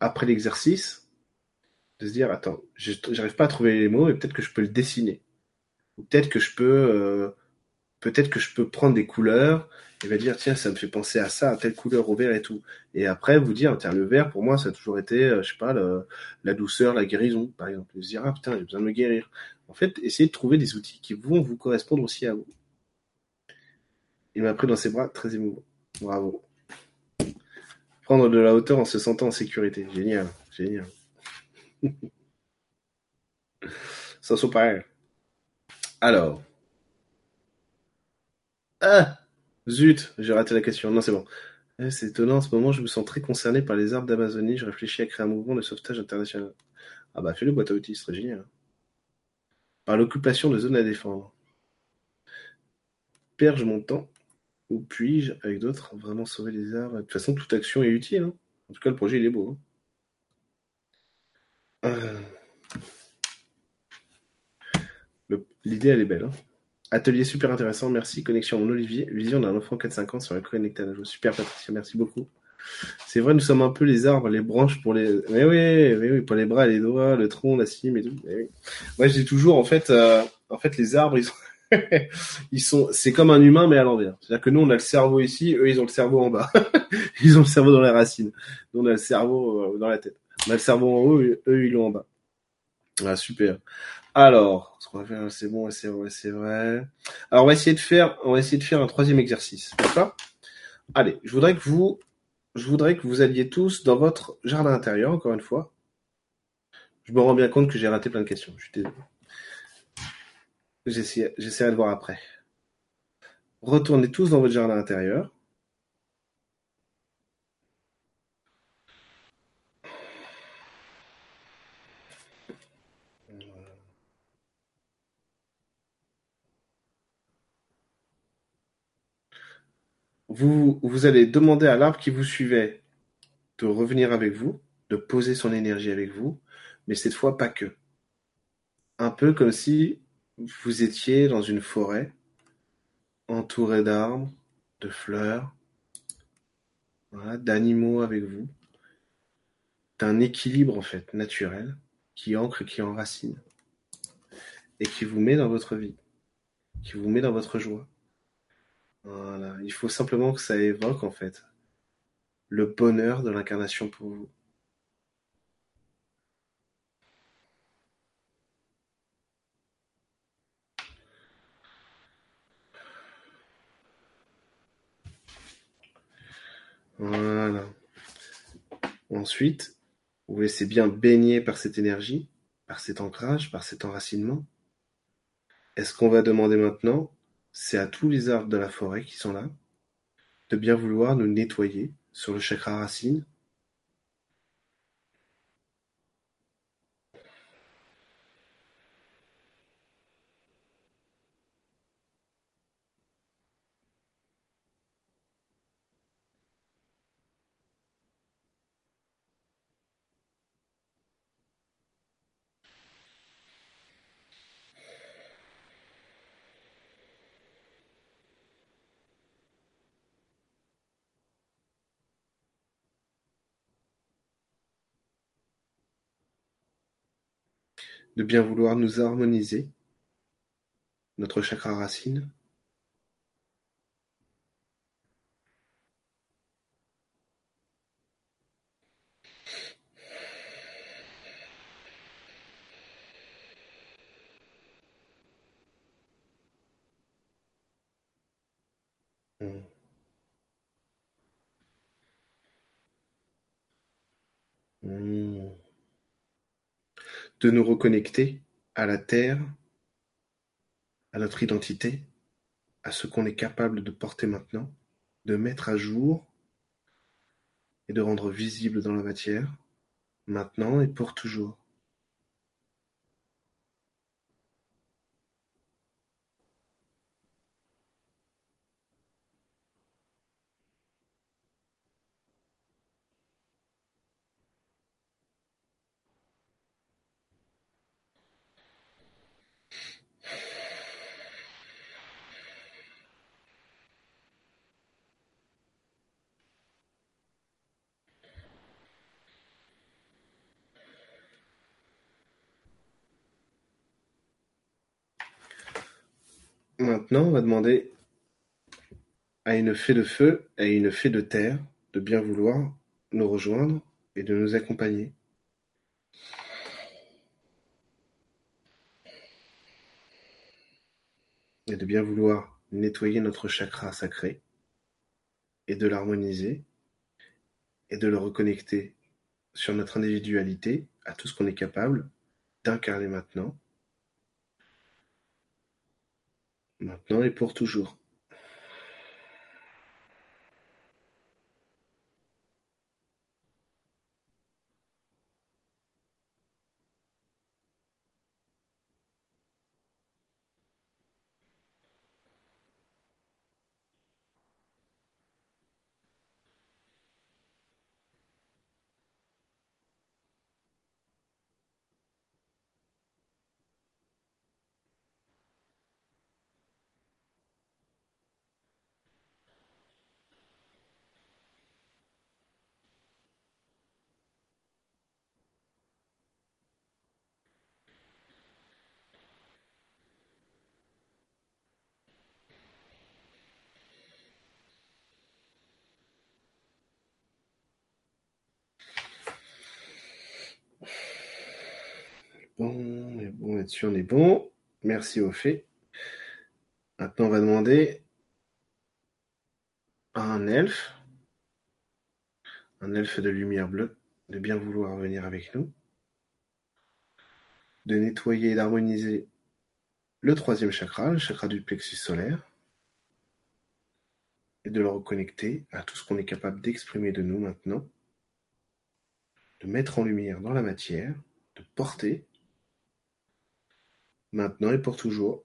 après l'exercice, de se dire attends, j'arrive pas à trouver les mots et peut-être que je peux le dessiner. Ou peut-être que je peux, euh, peut-être que je peux prendre des couleurs et va dire tiens ça me fait penser à ça, à telle couleur au vert et tout. Et après vous dire tiens le vert pour moi ça a toujours été, euh, je sais pas, la douceur, la guérison par exemple. Et se dire ah putain j'ai besoin de me guérir. En fait essayez de trouver des outils qui vont vous correspondre aussi à vous. Il m'a pris dans ses bras, très émouvant. Bravo. Prendre de la hauteur en se sentant en sécurité. Génial, génial. [laughs] Ça super. Alors. Ah Zut, j'ai raté la question. Non, c'est bon. Eh, c'est étonnant, en ce moment, je me sens très concerné par les arbres d'Amazonie. Je réfléchis à créer un mouvement de sauvetage international. Ah bah, fais-le boîte à outils, ce serait génial. Par l'occupation de zones à défendre. Perds-je mon temps Ou puis-je, avec d'autres, vraiment sauver les arbres De toute façon, toute action est utile. Hein. en tout cas, le projet, il est beau. Hein. Euh. L'idée, elle est belle. Hein. Atelier super intéressant, merci. Connexion en Olivier, vision d'un enfant 4-5 ans sur la connecté à Super Patricia, merci beaucoup. C'est vrai, nous sommes un peu les arbres, les branches pour les. Mais oui, mais oui, pour les bras, les doigts, le tronc, la cime et tout. Moi, je dis toujours, en fait, euh, en fait, les arbres, ils sont, [laughs] ils sont, c'est comme un humain mais à l'envers. C'est-à-dire que nous, on a le cerveau ici, eux, ils ont le cerveau en bas. [laughs] ils ont le cerveau dans les racines. Nous, on a le cerveau euh, dans la tête. On a le cerveau en haut, eux, ils l'ont en bas. Ah, super. Alors, c'est bon, c'est vrai, c'est vrai. Alors, on va essayer de faire, on va essayer de faire un troisième exercice, d'accord? Allez, je voudrais que vous, je voudrais que vous alliez tous dans votre jardin intérieur, encore une fois. Je me rends bien compte que j'ai raté plein de questions. Je suis désolé. J'essaierai de voir après. Retournez tous dans votre jardin intérieur. Vous, vous allez demander à l'arbre qui vous suivait de revenir avec vous, de poser son énergie avec vous, mais cette fois pas que. Un peu comme si vous étiez dans une forêt, entouré d'arbres, de fleurs, d'animaux avec vous, d'un équilibre en fait naturel qui ancre, qui enracine, et qui vous met dans votre vie, qui vous met dans votre joie. Voilà, il faut simplement que ça évoque en fait le bonheur de l'incarnation pour vous. Voilà. Ensuite, vous laissez bien baigner par cette énergie, par cet ancrage, par cet enracinement. Est-ce qu'on va demander maintenant c'est à tous les arbres de la forêt qui sont là de bien vouloir nous nettoyer sur le chakra racine de bien vouloir nous harmoniser, notre chakra racine. De nous reconnecter à la Terre, à notre identité, à ce qu'on est capable de porter maintenant, de mettre à jour et de rendre visible dans la matière, maintenant et pour toujours. Maintenant, on va demander à une fée de feu et une fée de terre de bien vouloir nous rejoindre et de nous accompagner. Et de bien vouloir nettoyer notre chakra sacré et de l'harmoniser et de le reconnecter sur notre individualité à tout ce qu'on est capable d'incarner maintenant maintenant et pour toujours. Bon, on est bon là-dessus, on est bon. Merci au fait. Maintenant, on va demander à un elfe, un elfe de lumière bleue, de bien vouloir venir avec nous, de nettoyer et d'harmoniser le troisième chakra, le chakra du plexus solaire, et de le reconnecter à tout ce qu'on est capable d'exprimer de nous maintenant, de mettre en lumière dans la matière, de porter Maintenant et pour toujours.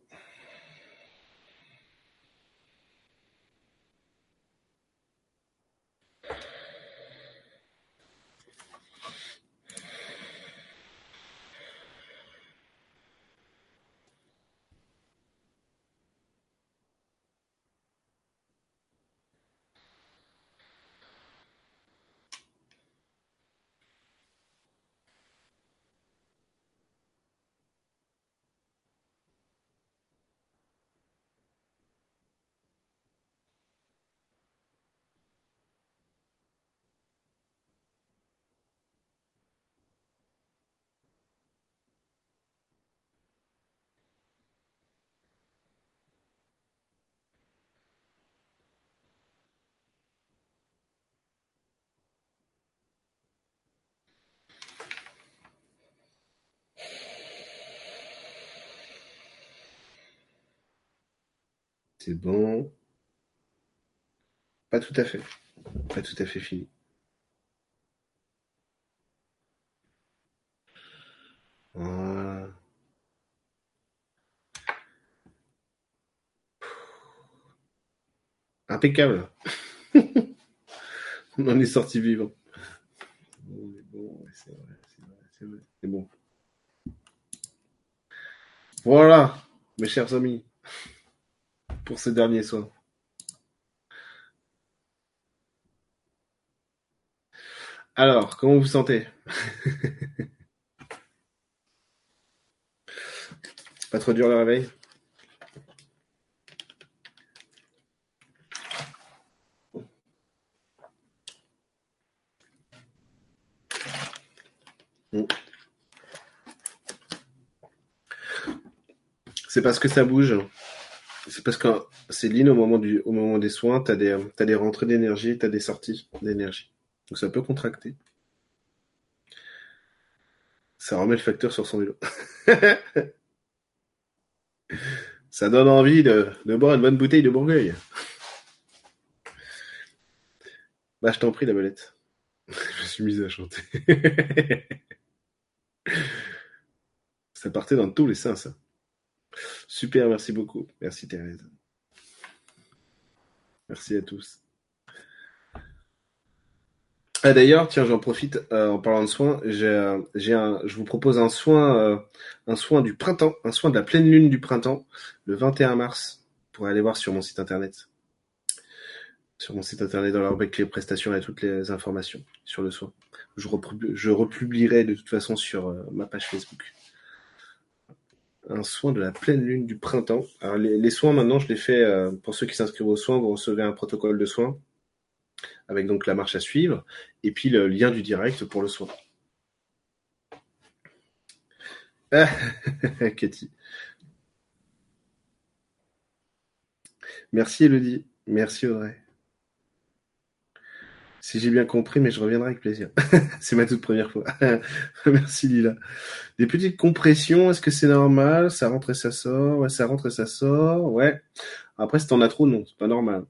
C'est bon. Pas tout à fait. Pas tout à fait fini. Voilà. Impeccable. [laughs] On en est sorti vivant. Bon, c'est vrai, c'est vrai, c'est vrai. C'est bon. Voilà, mes chers amis pour ce dernier soin. Alors, comment vous vous sentez? [laughs] Pas trop dur le réveil? C'est parce que ça bouge. C'est parce que c'est ligne au moment au moment des soins, des, t'as des rentrées d'énergie, t'as des sorties d'énergie. Donc ça peut contracter. Ça remet le facteur sur son vélo. [laughs] Ça donne envie de, boire une bonne bouteille de Bourgueil. Bah, je t'en prie, la belette. [laughs] je me suis mise à chanter. [laughs] ça partait dans tous les sens, ça. Super, merci beaucoup. Merci Thérèse. Merci à tous. Ah, D'ailleurs, tiens, j'en profite euh, en parlant de soins. Je vous propose un soin, euh, un soin du printemps, un soin de la pleine lune du printemps, le 21 mars. Pour aller voir sur mon site internet sur mon site internet avec les prestations et toutes les informations sur le soin. Je, je republierai de toute façon sur euh, ma page Facebook. Un soin de la pleine lune du printemps. Alors les, soins maintenant, je les fais euh, pour ceux qui s'inscrivent aux soins, vous recevez un protocole de soins avec donc la marche à suivre et puis le lien du direct pour le soin. Ah, [laughs] Cathy. Merci Elodie. Merci Audrey. Si j'ai bien compris, mais je reviendrai avec plaisir. [laughs] c'est ma toute première fois. [laughs] Merci Lila. Des petites compressions, est-ce que c'est normal? Ça rentre et ça sort Ouais, ça rentre et ça sort. Ouais. Après, si t'en as trop, non, c'est pas normal.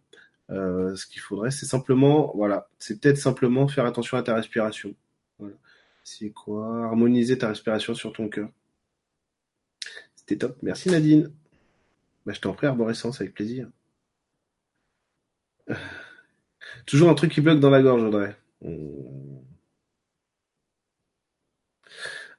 Euh, ce qu'il faudrait, c'est simplement, voilà, c'est peut-être simplement faire attention à ta respiration. Voilà. C'est quoi? Harmoniser ta respiration sur ton cœur. C'était top. Merci Nadine. Bah, je t'en prie, arborescence, avec plaisir. Toujours un truc qui bloque dans la gorge, Audrey.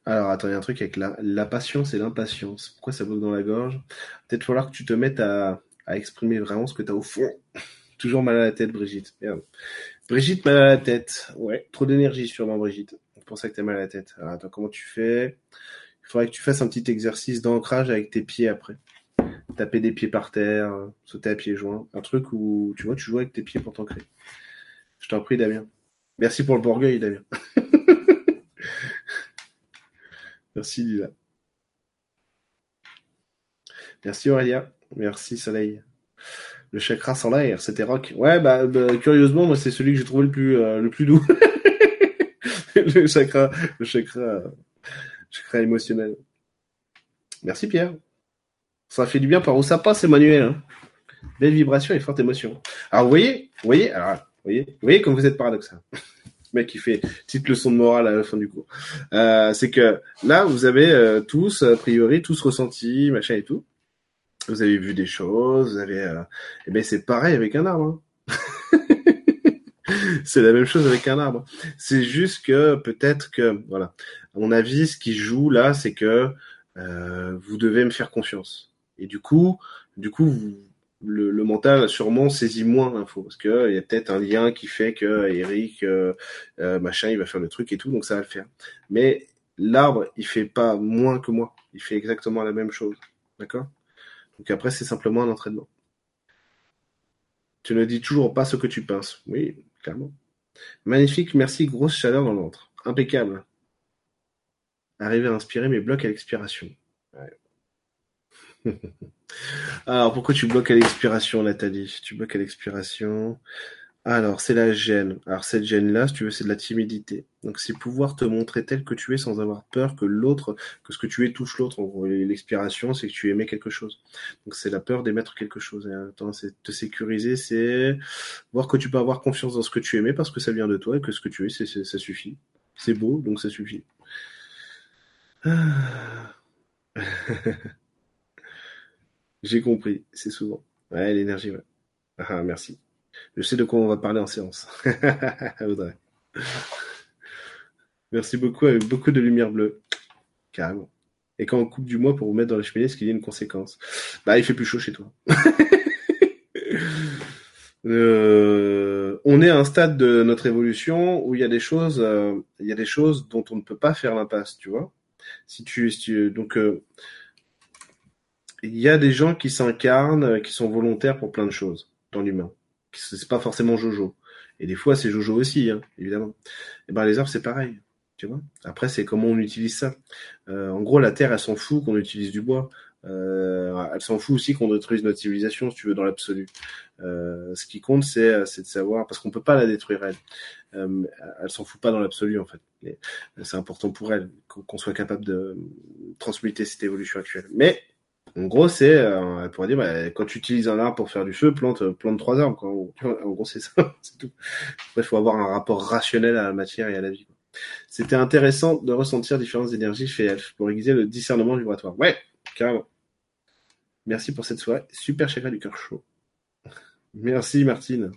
Alors, attends, il y a un truc avec la, la patience et l'impatience. Pourquoi ça bloque dans la gorge? Peut-être falloir que tu te mettes à, à exprimer vraiment ce que tu as au fond. [laughs] Toujours mal à la tête, Brigitte. Merde. Brigitte, mal à la tête. Ouais, trop d'énergie sûrement, Brigitte. C'est pour ça que tu as mal à la tête. Alors, attends, comment tu fais? Il faudrait que tu fasses un petit exercice d'ancrage avec tes pieds après taper des pieds par terre, sauter à pieds joints, un truc où tu vois, tu joues avec tes pieds pour t'ancrer. Je t'en prie, Damien. Merci pour le Bourgueil, Damien. [laughs] Merci, Lila. Merci, Aurélia. Merci, Soleil. Le chakra sans l'air, c'était rock. Ouais, bah, bah, curieusement, moi, c'est celui que j'ai trouvé le plus, euh, le plus doux. [laughs] le chakra, le chakra, le chakra émotionnel. Merci, Pierre. Ça fait du bien par où ça passe, Emmanuel. Hein. Belle vibration et forte émotion. Alors, vous voyez, vous voyez, alors, vous voyez, vous voyez comme vous êtes paradoxal. [laughs] mec qui fait petite leçon de morale à la fin du cours. Euh, c'est que là, vous avez euh, tous, a priori, tous ressenti, machin et tout. Vous avez vu des choses, vous avez... Euh... Eh ben, c'est pareil avec un arbre. Hein. [laughs] c'est la même chose avec un arbre. C'est juste que peut-être que, voilà, à mon avis, ce qui joue là, c'est que euh, vous devez me faire confiance. Et du coup, du coup, le, mental a sûrement saisi moins l'info parce que il y a peut-être un lien qui fait que Eric euh, euh, machin il va faire le truc et tout donc ça va le faire. Mais l'arbre il fait pas moins que moi. Il fait exactement la même chose. D'accord? Donc après c'est simplement un entraînement. Tu ne dis toujours pas ce que tu penses. Oui clairement. Magnifique merci grosse chaleur dans le ventre. Impeccable. Arriver à inspirer mes blocs à l'expiration. [laughs] Alors, pourquoi tu bloques à l'expiration, Nathalie? Tu bloques à l'expiration. Alors, c'est la gêne. Alors, cette gêne-là, si tu veux, c'est de la timidité. Donc, c'est pouvoir te montrer tel que tu es sans avoir peur que l'autre, que ce que tu es touche l'autre. L'expiration, c'est que tu aimais quelque chose. Donc, c'est la peur d'émettre quelque chose. Et c'est te sécuriser, c'est voir que tu peux avoir confiance dans ce que tu aimais parce que ça vient de toi et que ce que tu es, ça suffit. C'est beau, donc ça suffit. Ah. [laughs] J'ai compris, c'est souvent. Ouais, l'énergie, ouais. Ah, merci. Je sais de quoi on va parler en séance. [laughs] Audrey. Merci beaucoup, avec beaucoup de lumière bleue. Carrément. Et quand on coupe du mois pour vous mettre dans la cheminée, est-ce qu'il y a une conséquence? Bah, il fait plus chaud chez toi. [laughs] euh, on est à un stade de notre évolution où il y a des choses, euh, il y a des choses dont on ne peut pas faire l'impasse, tu vois. Si tu, si tu donc euh, il y a des gens qui s'incarnent, euh, qui sont volontaires pour plein de choses dans l'humain. C'est pas forcément Jojo. Et des fois, c'est Jojo aussi, hein, évidemment. Et ben les arbres, c'est pareil. Tu vois Après, c'est comment on utilise ça. Euh, en gros, la terre, elle s'en fout qu'on utilise du bois. Euh, elle s'en fout aussi qu'on détruise notre civilisation, si tu veux, dans l'absolu. Euh, ce qui compte, c'est c'est de savoir, parce qu'on peut pas la détruire elle. Euh, elle s'en fout pas dans l'absolu en fait. C'est important pour elle qu'on soit capable de transmuter cette évolution actuelle. Mais en gros, c'est, euh, pourrait dire, bah, quand tu utilises un arbre pour faire du feu, plante, plante trois arbres. Quoi. En gros, [laughs] c'est ça, [laughs] c'est tout. il faut avoir un rapport rationnel à la matière et à la vie. C'était intéressant de ressentir différentes énergies chez Elf pour aiguiser le discernement vibratoire. Ouais, carrément. Merci pour cette soirée. Super chakra du cœur chaud. Merci Martine.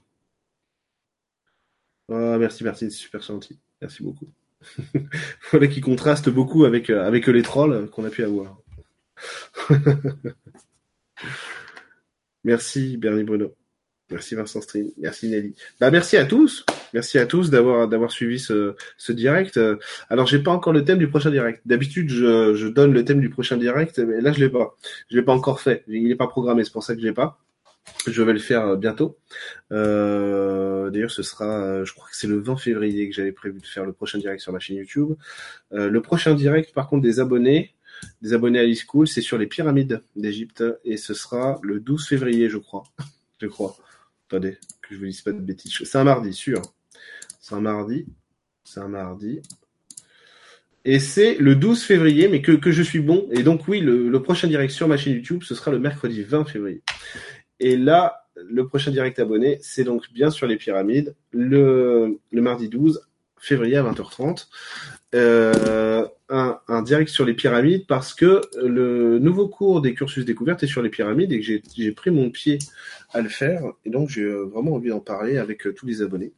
Oh, merci Martine, c'est super gentil. Merci beaucoup. [laughs] voilà qui contraste beaucoup avec, euh, avec les trolls qu'on a pu avoir. [laughs] merci Bernie Bruno. Merci Vincent Stream. Merci Nelly. Bah merci à tous. Merci à tous d'avoir d'avoir suivi ce, direct. Alors j'ai pas encore le thème du prochain direct. D'habitude je, je donne le thème du prochain direct, mais là je l'ai pas. Je l'ai pas encore fait. Il est pas programmé, c'est pour ça que je l'ai pas. Je vais le faire euh, bientôt. Euh, D'ailleurs, ce sera, euh, je crois que c'est le 20 février que j'avais prévu de faire le prochain direct sur ma chaîne YouTube. Le prochain direct, par contre, des abonnés, des abonnés à l'e-school, c'est sur les pyramides d'Égypte et ce sera le 12 février, je crois. je crois. Attendez, que je vous dise pas de bêtises. C'est un mardi, sûr. C'est un mardi. C'est un mardi. Et c'est le 12 février, mais que, je suis bon. Et donc oui, le, le prochain direct sur ma chaîne YouTube, ce sera le mercredi 20 février. Et là, le prochain direct abonné, c'est donc bien sur les pyramides, le, le mardi 12 février à 20h30. Euh, un, un, direct sur les pyramides parce que le nouveau cours des cursus découvertes est sur les pyramides et que j'ai pris mon pied à le faire. Et donc, j'ai vraiment envie d'en parler avec euh, tous les abonnés.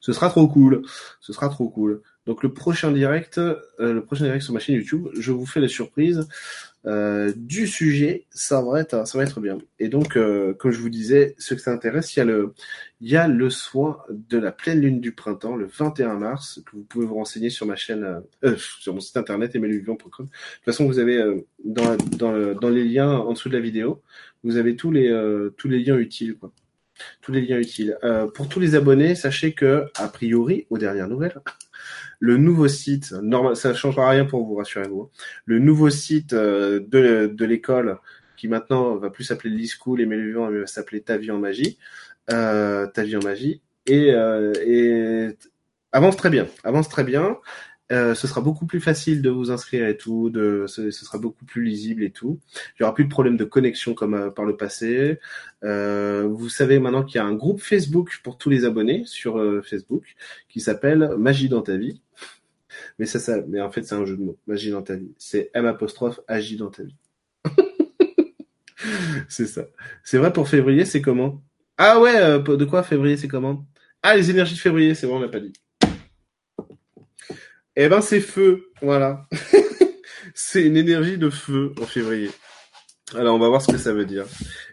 Ce sera trop cool. Ce sera trop cool. Donc le prochain direct, euh, le prochain direct sur ma chaîne YouTube, je vous fais la surprise euh, du sujet. Ça va être, ça va être bien. Et donc, euh, comme je vous disais, ce que ça intéresse, il y a le, il soin de la pleine lune du printemps, le 21 mars, que vous pouvez vous renseigner sur ma chaîne, euh, sur mon site internet emeluvion.com. De toute façon, vous avez euh, dans, dans, dans les liens en dessous de la vidéo, vous avez tous les, euh, tous les liens utiles, quoi tous les liens utiles. Euh, pour tous les abonnés, sachez que, a priori, aux dernières nouvelles, [laughs] le nouveau site, normal, ça ne changera rien pour vous, rassurez-vous. Hein. Le nouveau site euh, de, de l'école, qui maintenant va plus s'appeler l'e-school et mais va s'appeler Ta vie en magie, euh, Ta vie en magie, et, euh, et avance très bien, avance très bien. Euh, ce sera beaucoup plus facile de vous inscrire et tout, de, ce, ce, sera beaucoup plus lisible et tout. Il y aura plus de problème de connexion comme euh, par le passé. Euh, vous savez maintenant qu'il y a un groupe Facebook pour tous les abonnés sur euh, Facebook qui s'appelle Magie dans ta vie. Mais ça, ça, mais en fait, c'est un jeu de mots. Magie dans ta vie. C'est M apostrophe agit dans ta vie. [laughs] c'est ça. C'est vrai pour février, c'est comment? Ah ouais, euh, de quoi février, c'est comment? Ah, les énergies de février, c'est bon, on l'a pas dit. Eh ben, c'est feu, voilà. [laughs] c'est une énergie de feu en février. Alors, on va voir ce que ça veut dire.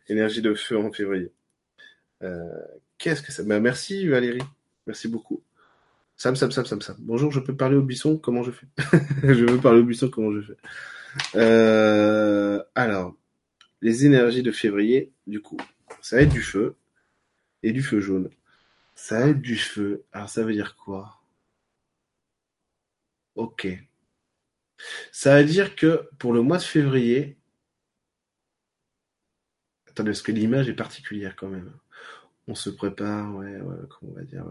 Énergie de feu en février. Euh, Qu'est-ce que ça... Ben, merci Valérie. Merci beaucoup. Sam, Sam, Sam, Sam, Sam. Bonjour, je peux parler au buisson Comment je fais? [laughs] Je veux parler au buisson, comment je fais? Euh, Alors, les énergies de février, du coup, ça va être du feu et du feu jaune. Ça va être du feu. Alors, ça veut dire quoi? Ok. Ça veut dire que pour le mois de février, attendez, parce que l'image est particulière quand même. On se prépare, ouais, comment on va dire,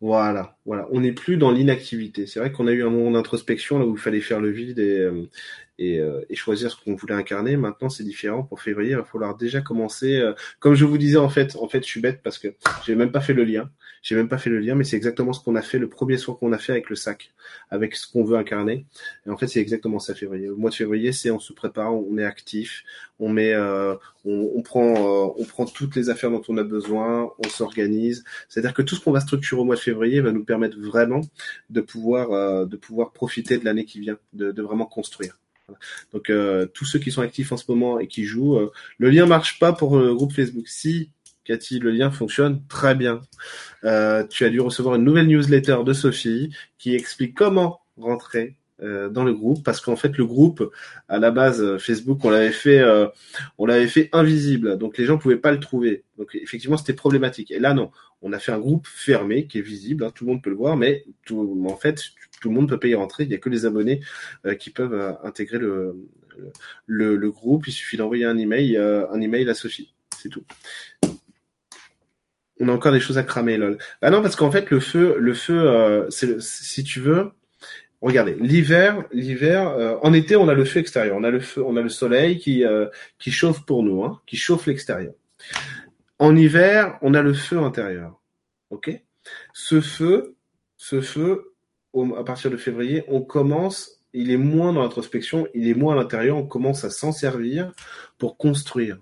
voilà, voilà. On n'est plus dans l'inactivité. C'est vrai qu'on a eu un moment d'introspection là où il fallait faire le vide et, euh, et, euh, et, choisir ce qu'on voulait incarner. Maintenant, c'est différent. Pour février, il va falloir déjà commencer. Euh, comme je vous disais, en fait, en fait, je suis bête parce que j'ai même pas fait le lien. J'ai même pas fait le lien, mais c'est exactement ce qu'on a fait, le premier soin qu'on a fait avec le sac, avec ce qu'on veut incarner. Et en fait, c'est exactement ça, février. Le mois de février, c'est on se prépare, on est actif, on met, euh, on, on, prend, euh, on prend toutes les affaires dont on a besoin, on s'organise. C'est-à-dire que tout ce qu'on va structurer au mois de février va nous permettre vraiment de pouvoir, euh, de pouvoir profiter de l'année qui vient, de, de vraiment construire. Donc euh, tous ceux qui sont actifs en ce moment et qui jouent, euh, le lien marche pas pour le groupe Facebook. Si Cathy, le lien fonctionne très bien. Euh, tu as dû recevoir une nouvelle newsletter de Sophie qui explique comment rentrer euh, dans le groupe parce qu'en fait le groupe à la base euh, Facebook on l'avait fait euh, on l'avait fait invisible. Donc les gens pouvaient pas le trouver. Donc effectivement c'était problématique. Et là non. On a fait un groupe fermé qui est visible hein, tout le monde peut le voir mais tout, en fait tout le monde peut pas y rentrer. Il y a que les abonnés qui peuvent intégrer le, le, groupe. Il suffit d'envoyer un email, un email à Sophie. C'est tout. On a encore des choses à cramer, lol. Ah non, parce qu'en fait, le feu, le feu, c'est si tu veux, Regardez, l'hiver, l'hiver, euh, en été, on a le feu extérieur, on a le feu, on a le soleil qui euh, qui chauffe pour nous, hein, qui chauffe l'extérieur. En hiver, on a le feu intérieur. Ok? Ce feu, ce feu, à partir de février, on commence. Il est moins dans l'introspection, il est moins à l'intérieur. On commence à s'en servir pour construire.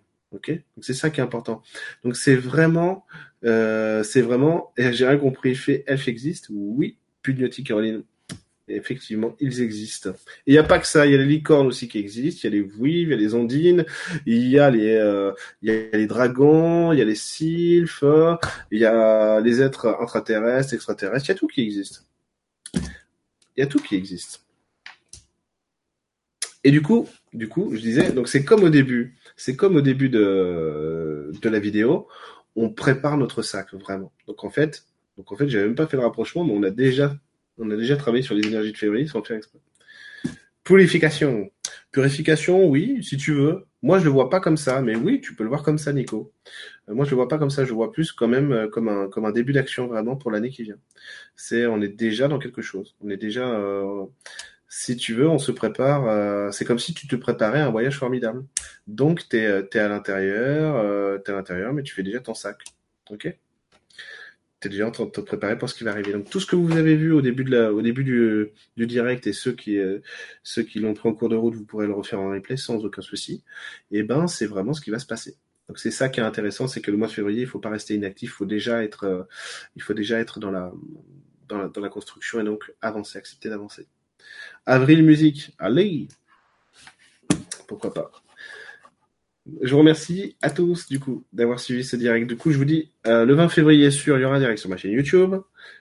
C'est ça qui est important. Donc c'est vraiment, euh, c'est vraiment. J'ai rien compris. Fait Elf existe? Oui. Pugnotti Caroline effectivement, ils existent. il n'y a pas que ça, il y a les licornes aussi qui existent, il y a les vouives, il y a les ondines, il y a les, euh, il y a les dragons, il y a les sylphes, il y a les êtres intraterrestres, extraterrestres, il y a tout qui existe. Il y a tout qui existe. Et du coup, du coup, je disais, donc c'est comme au début, c'est comme au début de, la vidéo, on prépare notre sac vraiment. Donc en fait, donc en fait, même pas fait le rapprochement, mais on a déjà on a déjà travaillé sur les énergies de février. Purification. Purification, oui, si tu veux. Moi, je le vois pas comme ça, mais oui, tu peux le voir comme ça, Nico. Euh, moi, je le vois pas comme ça. Je le vois plus quand même euh, comme un comme un début d'action vraiment pour l'année qui vient. C'est, on est déjà dans quelque chose. On est déjà, euh, si tu veux, on se prépare. c'est comme si tu te préparais à un voyage formidable. Donc, t'es es à l'intérieur, t'es à l'intérieur, mais tu fais déjà ton sac. Ok? Déjà en train de te préparer pour ce qui va arriver. Donc tout ce que vous avez vu au début du, direct et ceux qui, euh, qui l'ont pris en cours de route, vous pourrez le refaire en replay sans aucun souci. Et eh ben c'est vraiment ce qui va se passer. Donc c'est ça qui est intéressant, c'est que le mois de février, il faut pas rester inactif, faut déjà être, euh, il faut déjà être la, dans la construction et donc avancer, accepter d'avancer. Avril musique, allez, pourquoi pas? Je vous remercie à tous du coup d'avoir suivi ce direct. Du coup, je vous dis euh, le 20 février sûr, il y aura un direct sur ma chaîne YouTube.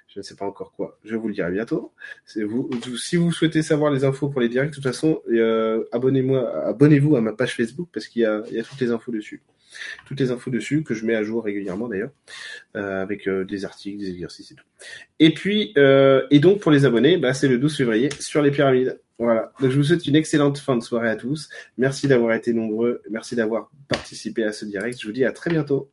Je ne sais pas encore quoi, je vous le dirai bientôt. Si vous souhaitez savoir les infos pour les directs, de toute façon, euh, abonnez-moi, abonnez-vous à ma page Facebook parce qu'il y a toutes les infos dessus toutes les infos dessus que je mets à jour régulièrement d'ailleurs, euh, avec euh, des articles, des exercices et tout. Et puis, euh, et donc pour les abonnés, bah, c'est le 12 février sur les pyramides. Voilà. Donc je vous souhaite une excellente fin de soirée à tous. Merci d'avoir été nombreux. Merci d'avoir participé à ce direct. Je vous dis à très bientôt.